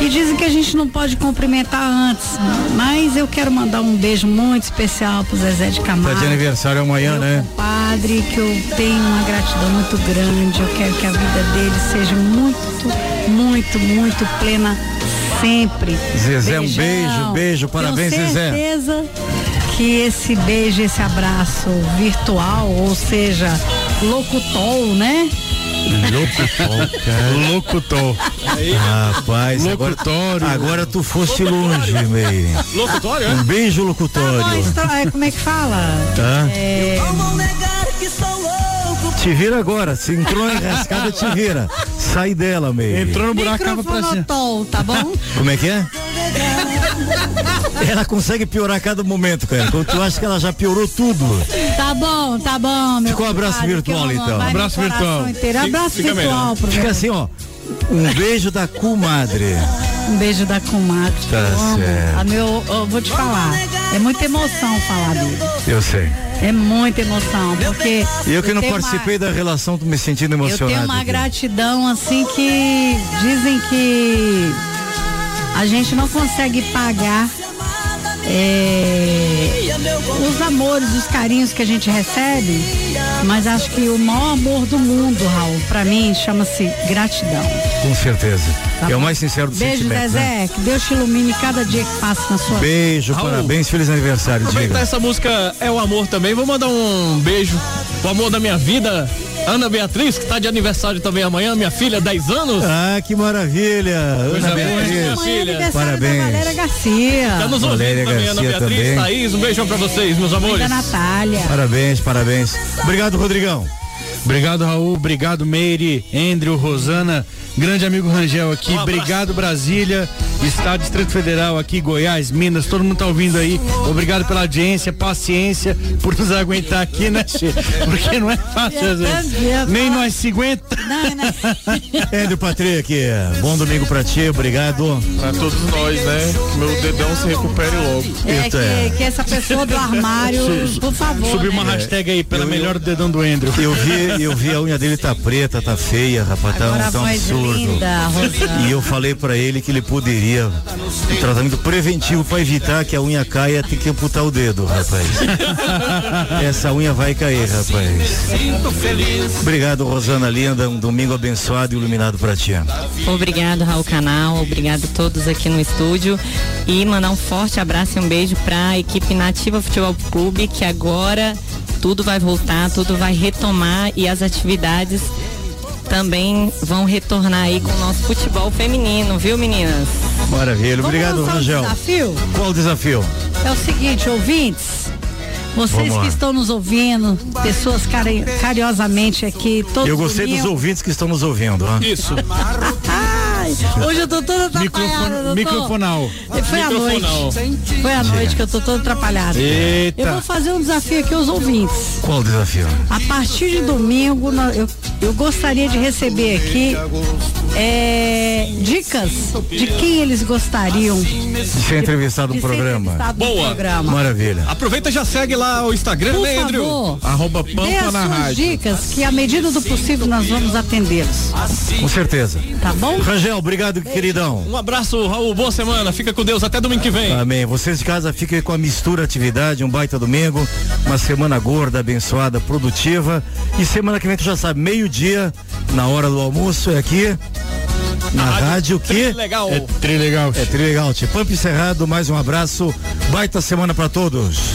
E dizem que a gente não pode cumprimentar antes, mas eu quero mandar um beijo muito especial pro Zezé de Tá Camargo. de aniversário amanhã, né? Padre, que eu tenho uma gratidão muito grande. Eu quero que a vida dele seja muito, muito, muito plena sempre. Zezé, um Beijão. beijo, beijo, parabéns, Tenho Zezé. certeza que esse beijo, esse abraço virtual, ou seja, locutol, né? Locutor, cara. Locutor. Rapaz, agora, agora tu foste longe, Meire. Locutório, é? Um beijo Tá bom, locutório. é, como é que fala? Tá? É, Te vira agora, se entrou na enrascada, te vira. Sai dela, Meire. Entrou no buraco, acaba pra cima. tá bom? Como é que é? Ela consegue piorar a cada momento, cara. Quando tu acha que ela já piorou tudo. Tá bom, tá bom, meu Ficou um abraço compadre, virtual, então. Abraço virtual. inteiro. Abraço Fica virtual Fica assim, ó. Um beijo da comadre. Um beijo da comadre. Tá eu amo. certo. A meu, eu vou te falar. É muita emoção falar dele. Eu sei. É muita emoção, porque. E eu que não tenho participei da relação, tô me sentindo Uma, eu emocionado. tenho uma gratidão, assim, que dizem que a gente não consegue pagar é, os amores, os carinhos que a gente recebe, mas acho que o maior amor do mundo, Raul, pra mim, chama-se gratidão. Com certeza. Tá é o mais sincero dos Beijo, sentimentos. Zezé, né? que Deus te ilumine cada dia que passa na sua Beijo, Raul. parabéns, feliz aniversário, Aproveitar diga. essa música é o amor também. Vou mandar um beijo pro amor da minha vida, Ana Beatriz, que tá de aniversário também amanhã, minha filha, 10 anos. Ah, que maravilha. Ana boa, Beatriz. minha filha. Parabéns. Valéria Garcia. Tá nos ouvindo Valéria também, Ana Beatriz, também. Thaís, um beijão pra vocês, meus amores. Da Natália. Parabéns, parabéns. Obrigado, Rodrigão. Obrigado, Raul. Obrigado, Meire, Andrew, Rosana. Grande amigo Rangel aqui. Obrigado, Brasília. Estado Distrito Federal aqui, Goiás, Minas. Todo mundo tá ouvindo aí. Obrigado pela audiência, paciência por nos aguentar aqui, né, Che? Porque não é fácil às vezes. Nem nós se aguenta. Andrew Patrick, bom domingo pra ti, obrigado. Pra todos nós, né? Que meu dedão se recupere logo. É que, que essa pessoa do armário, por favor. Subiu né? uma hashtag aí, pela melhor dedão do Andrew. Eu vi, eu vi a unha dele tá preta, tá feia, rapaz, tá, Agora um- tá um absurdo. linda. E eu falei pra ele que ele poderia um tratamento preventivo pra evitar que a unha caia, tem que amputar o dedo, rapaz. Essa unha vai cair, rapaz. Obrigado, Rosana Linda, um domingo abençoado e iluminado pra ti. Obrigado, Raul Canal. Obrigado a todos aqui no estúdio. E mandar um forte abraço e um beijo para a equipe Nativa Futebol Clube, que agora tudo vai voltar, tudo vai retomar e as atividades também vão retornar aí com o nosso futebol feminino, viu meninas? Maravilha, Vamos obrigado, Rangel. desafio? Qual o desafio? É o seguinte, ouvintes. Vocês que estão nos ouvindo, pessoas cari- carinhosamente aqui, todos Eu gostei dos ouvintes que estão nos ouvindo. ó. Isso. Hoje eu tô toda atrapalhada. microfonal. Foi à Microfonal. noite. Foi à noite que eu tô toda atrapalhada. Eita. Eu vou fazer um desafio aqui aos ouvintes. Qual o desafio? A partir de domingo, eu, eu gostaria de receber aqui é, dicas de quem eles gostariam De ser entrevistado no programa. entrevistado no Boa. programa. Maravilha. Aproveita e já segue lá o Instagram, Por né, Andrew? favor, Arroba dê Pampa as na suas rádio. dicas que à medida do possível nós vamos atendê-los. Com certeza. Tá bom? Rangel, obrigado, queridão. Um abraço, Raul. Boa semana. Fica com Deus. Até domingo que vem. Amém. Vocês de casa fiquem com a mistura atividade, um baita domingo, uma semana gorda, abençoada, produtiva. E semana que vem tu já sabe, meio-dia, na hora do almoço, é aqui. Na rádio que Legal. é trilegal. É trilegal. Pampa encerrado, mais um abraço. Baita semana pra todos.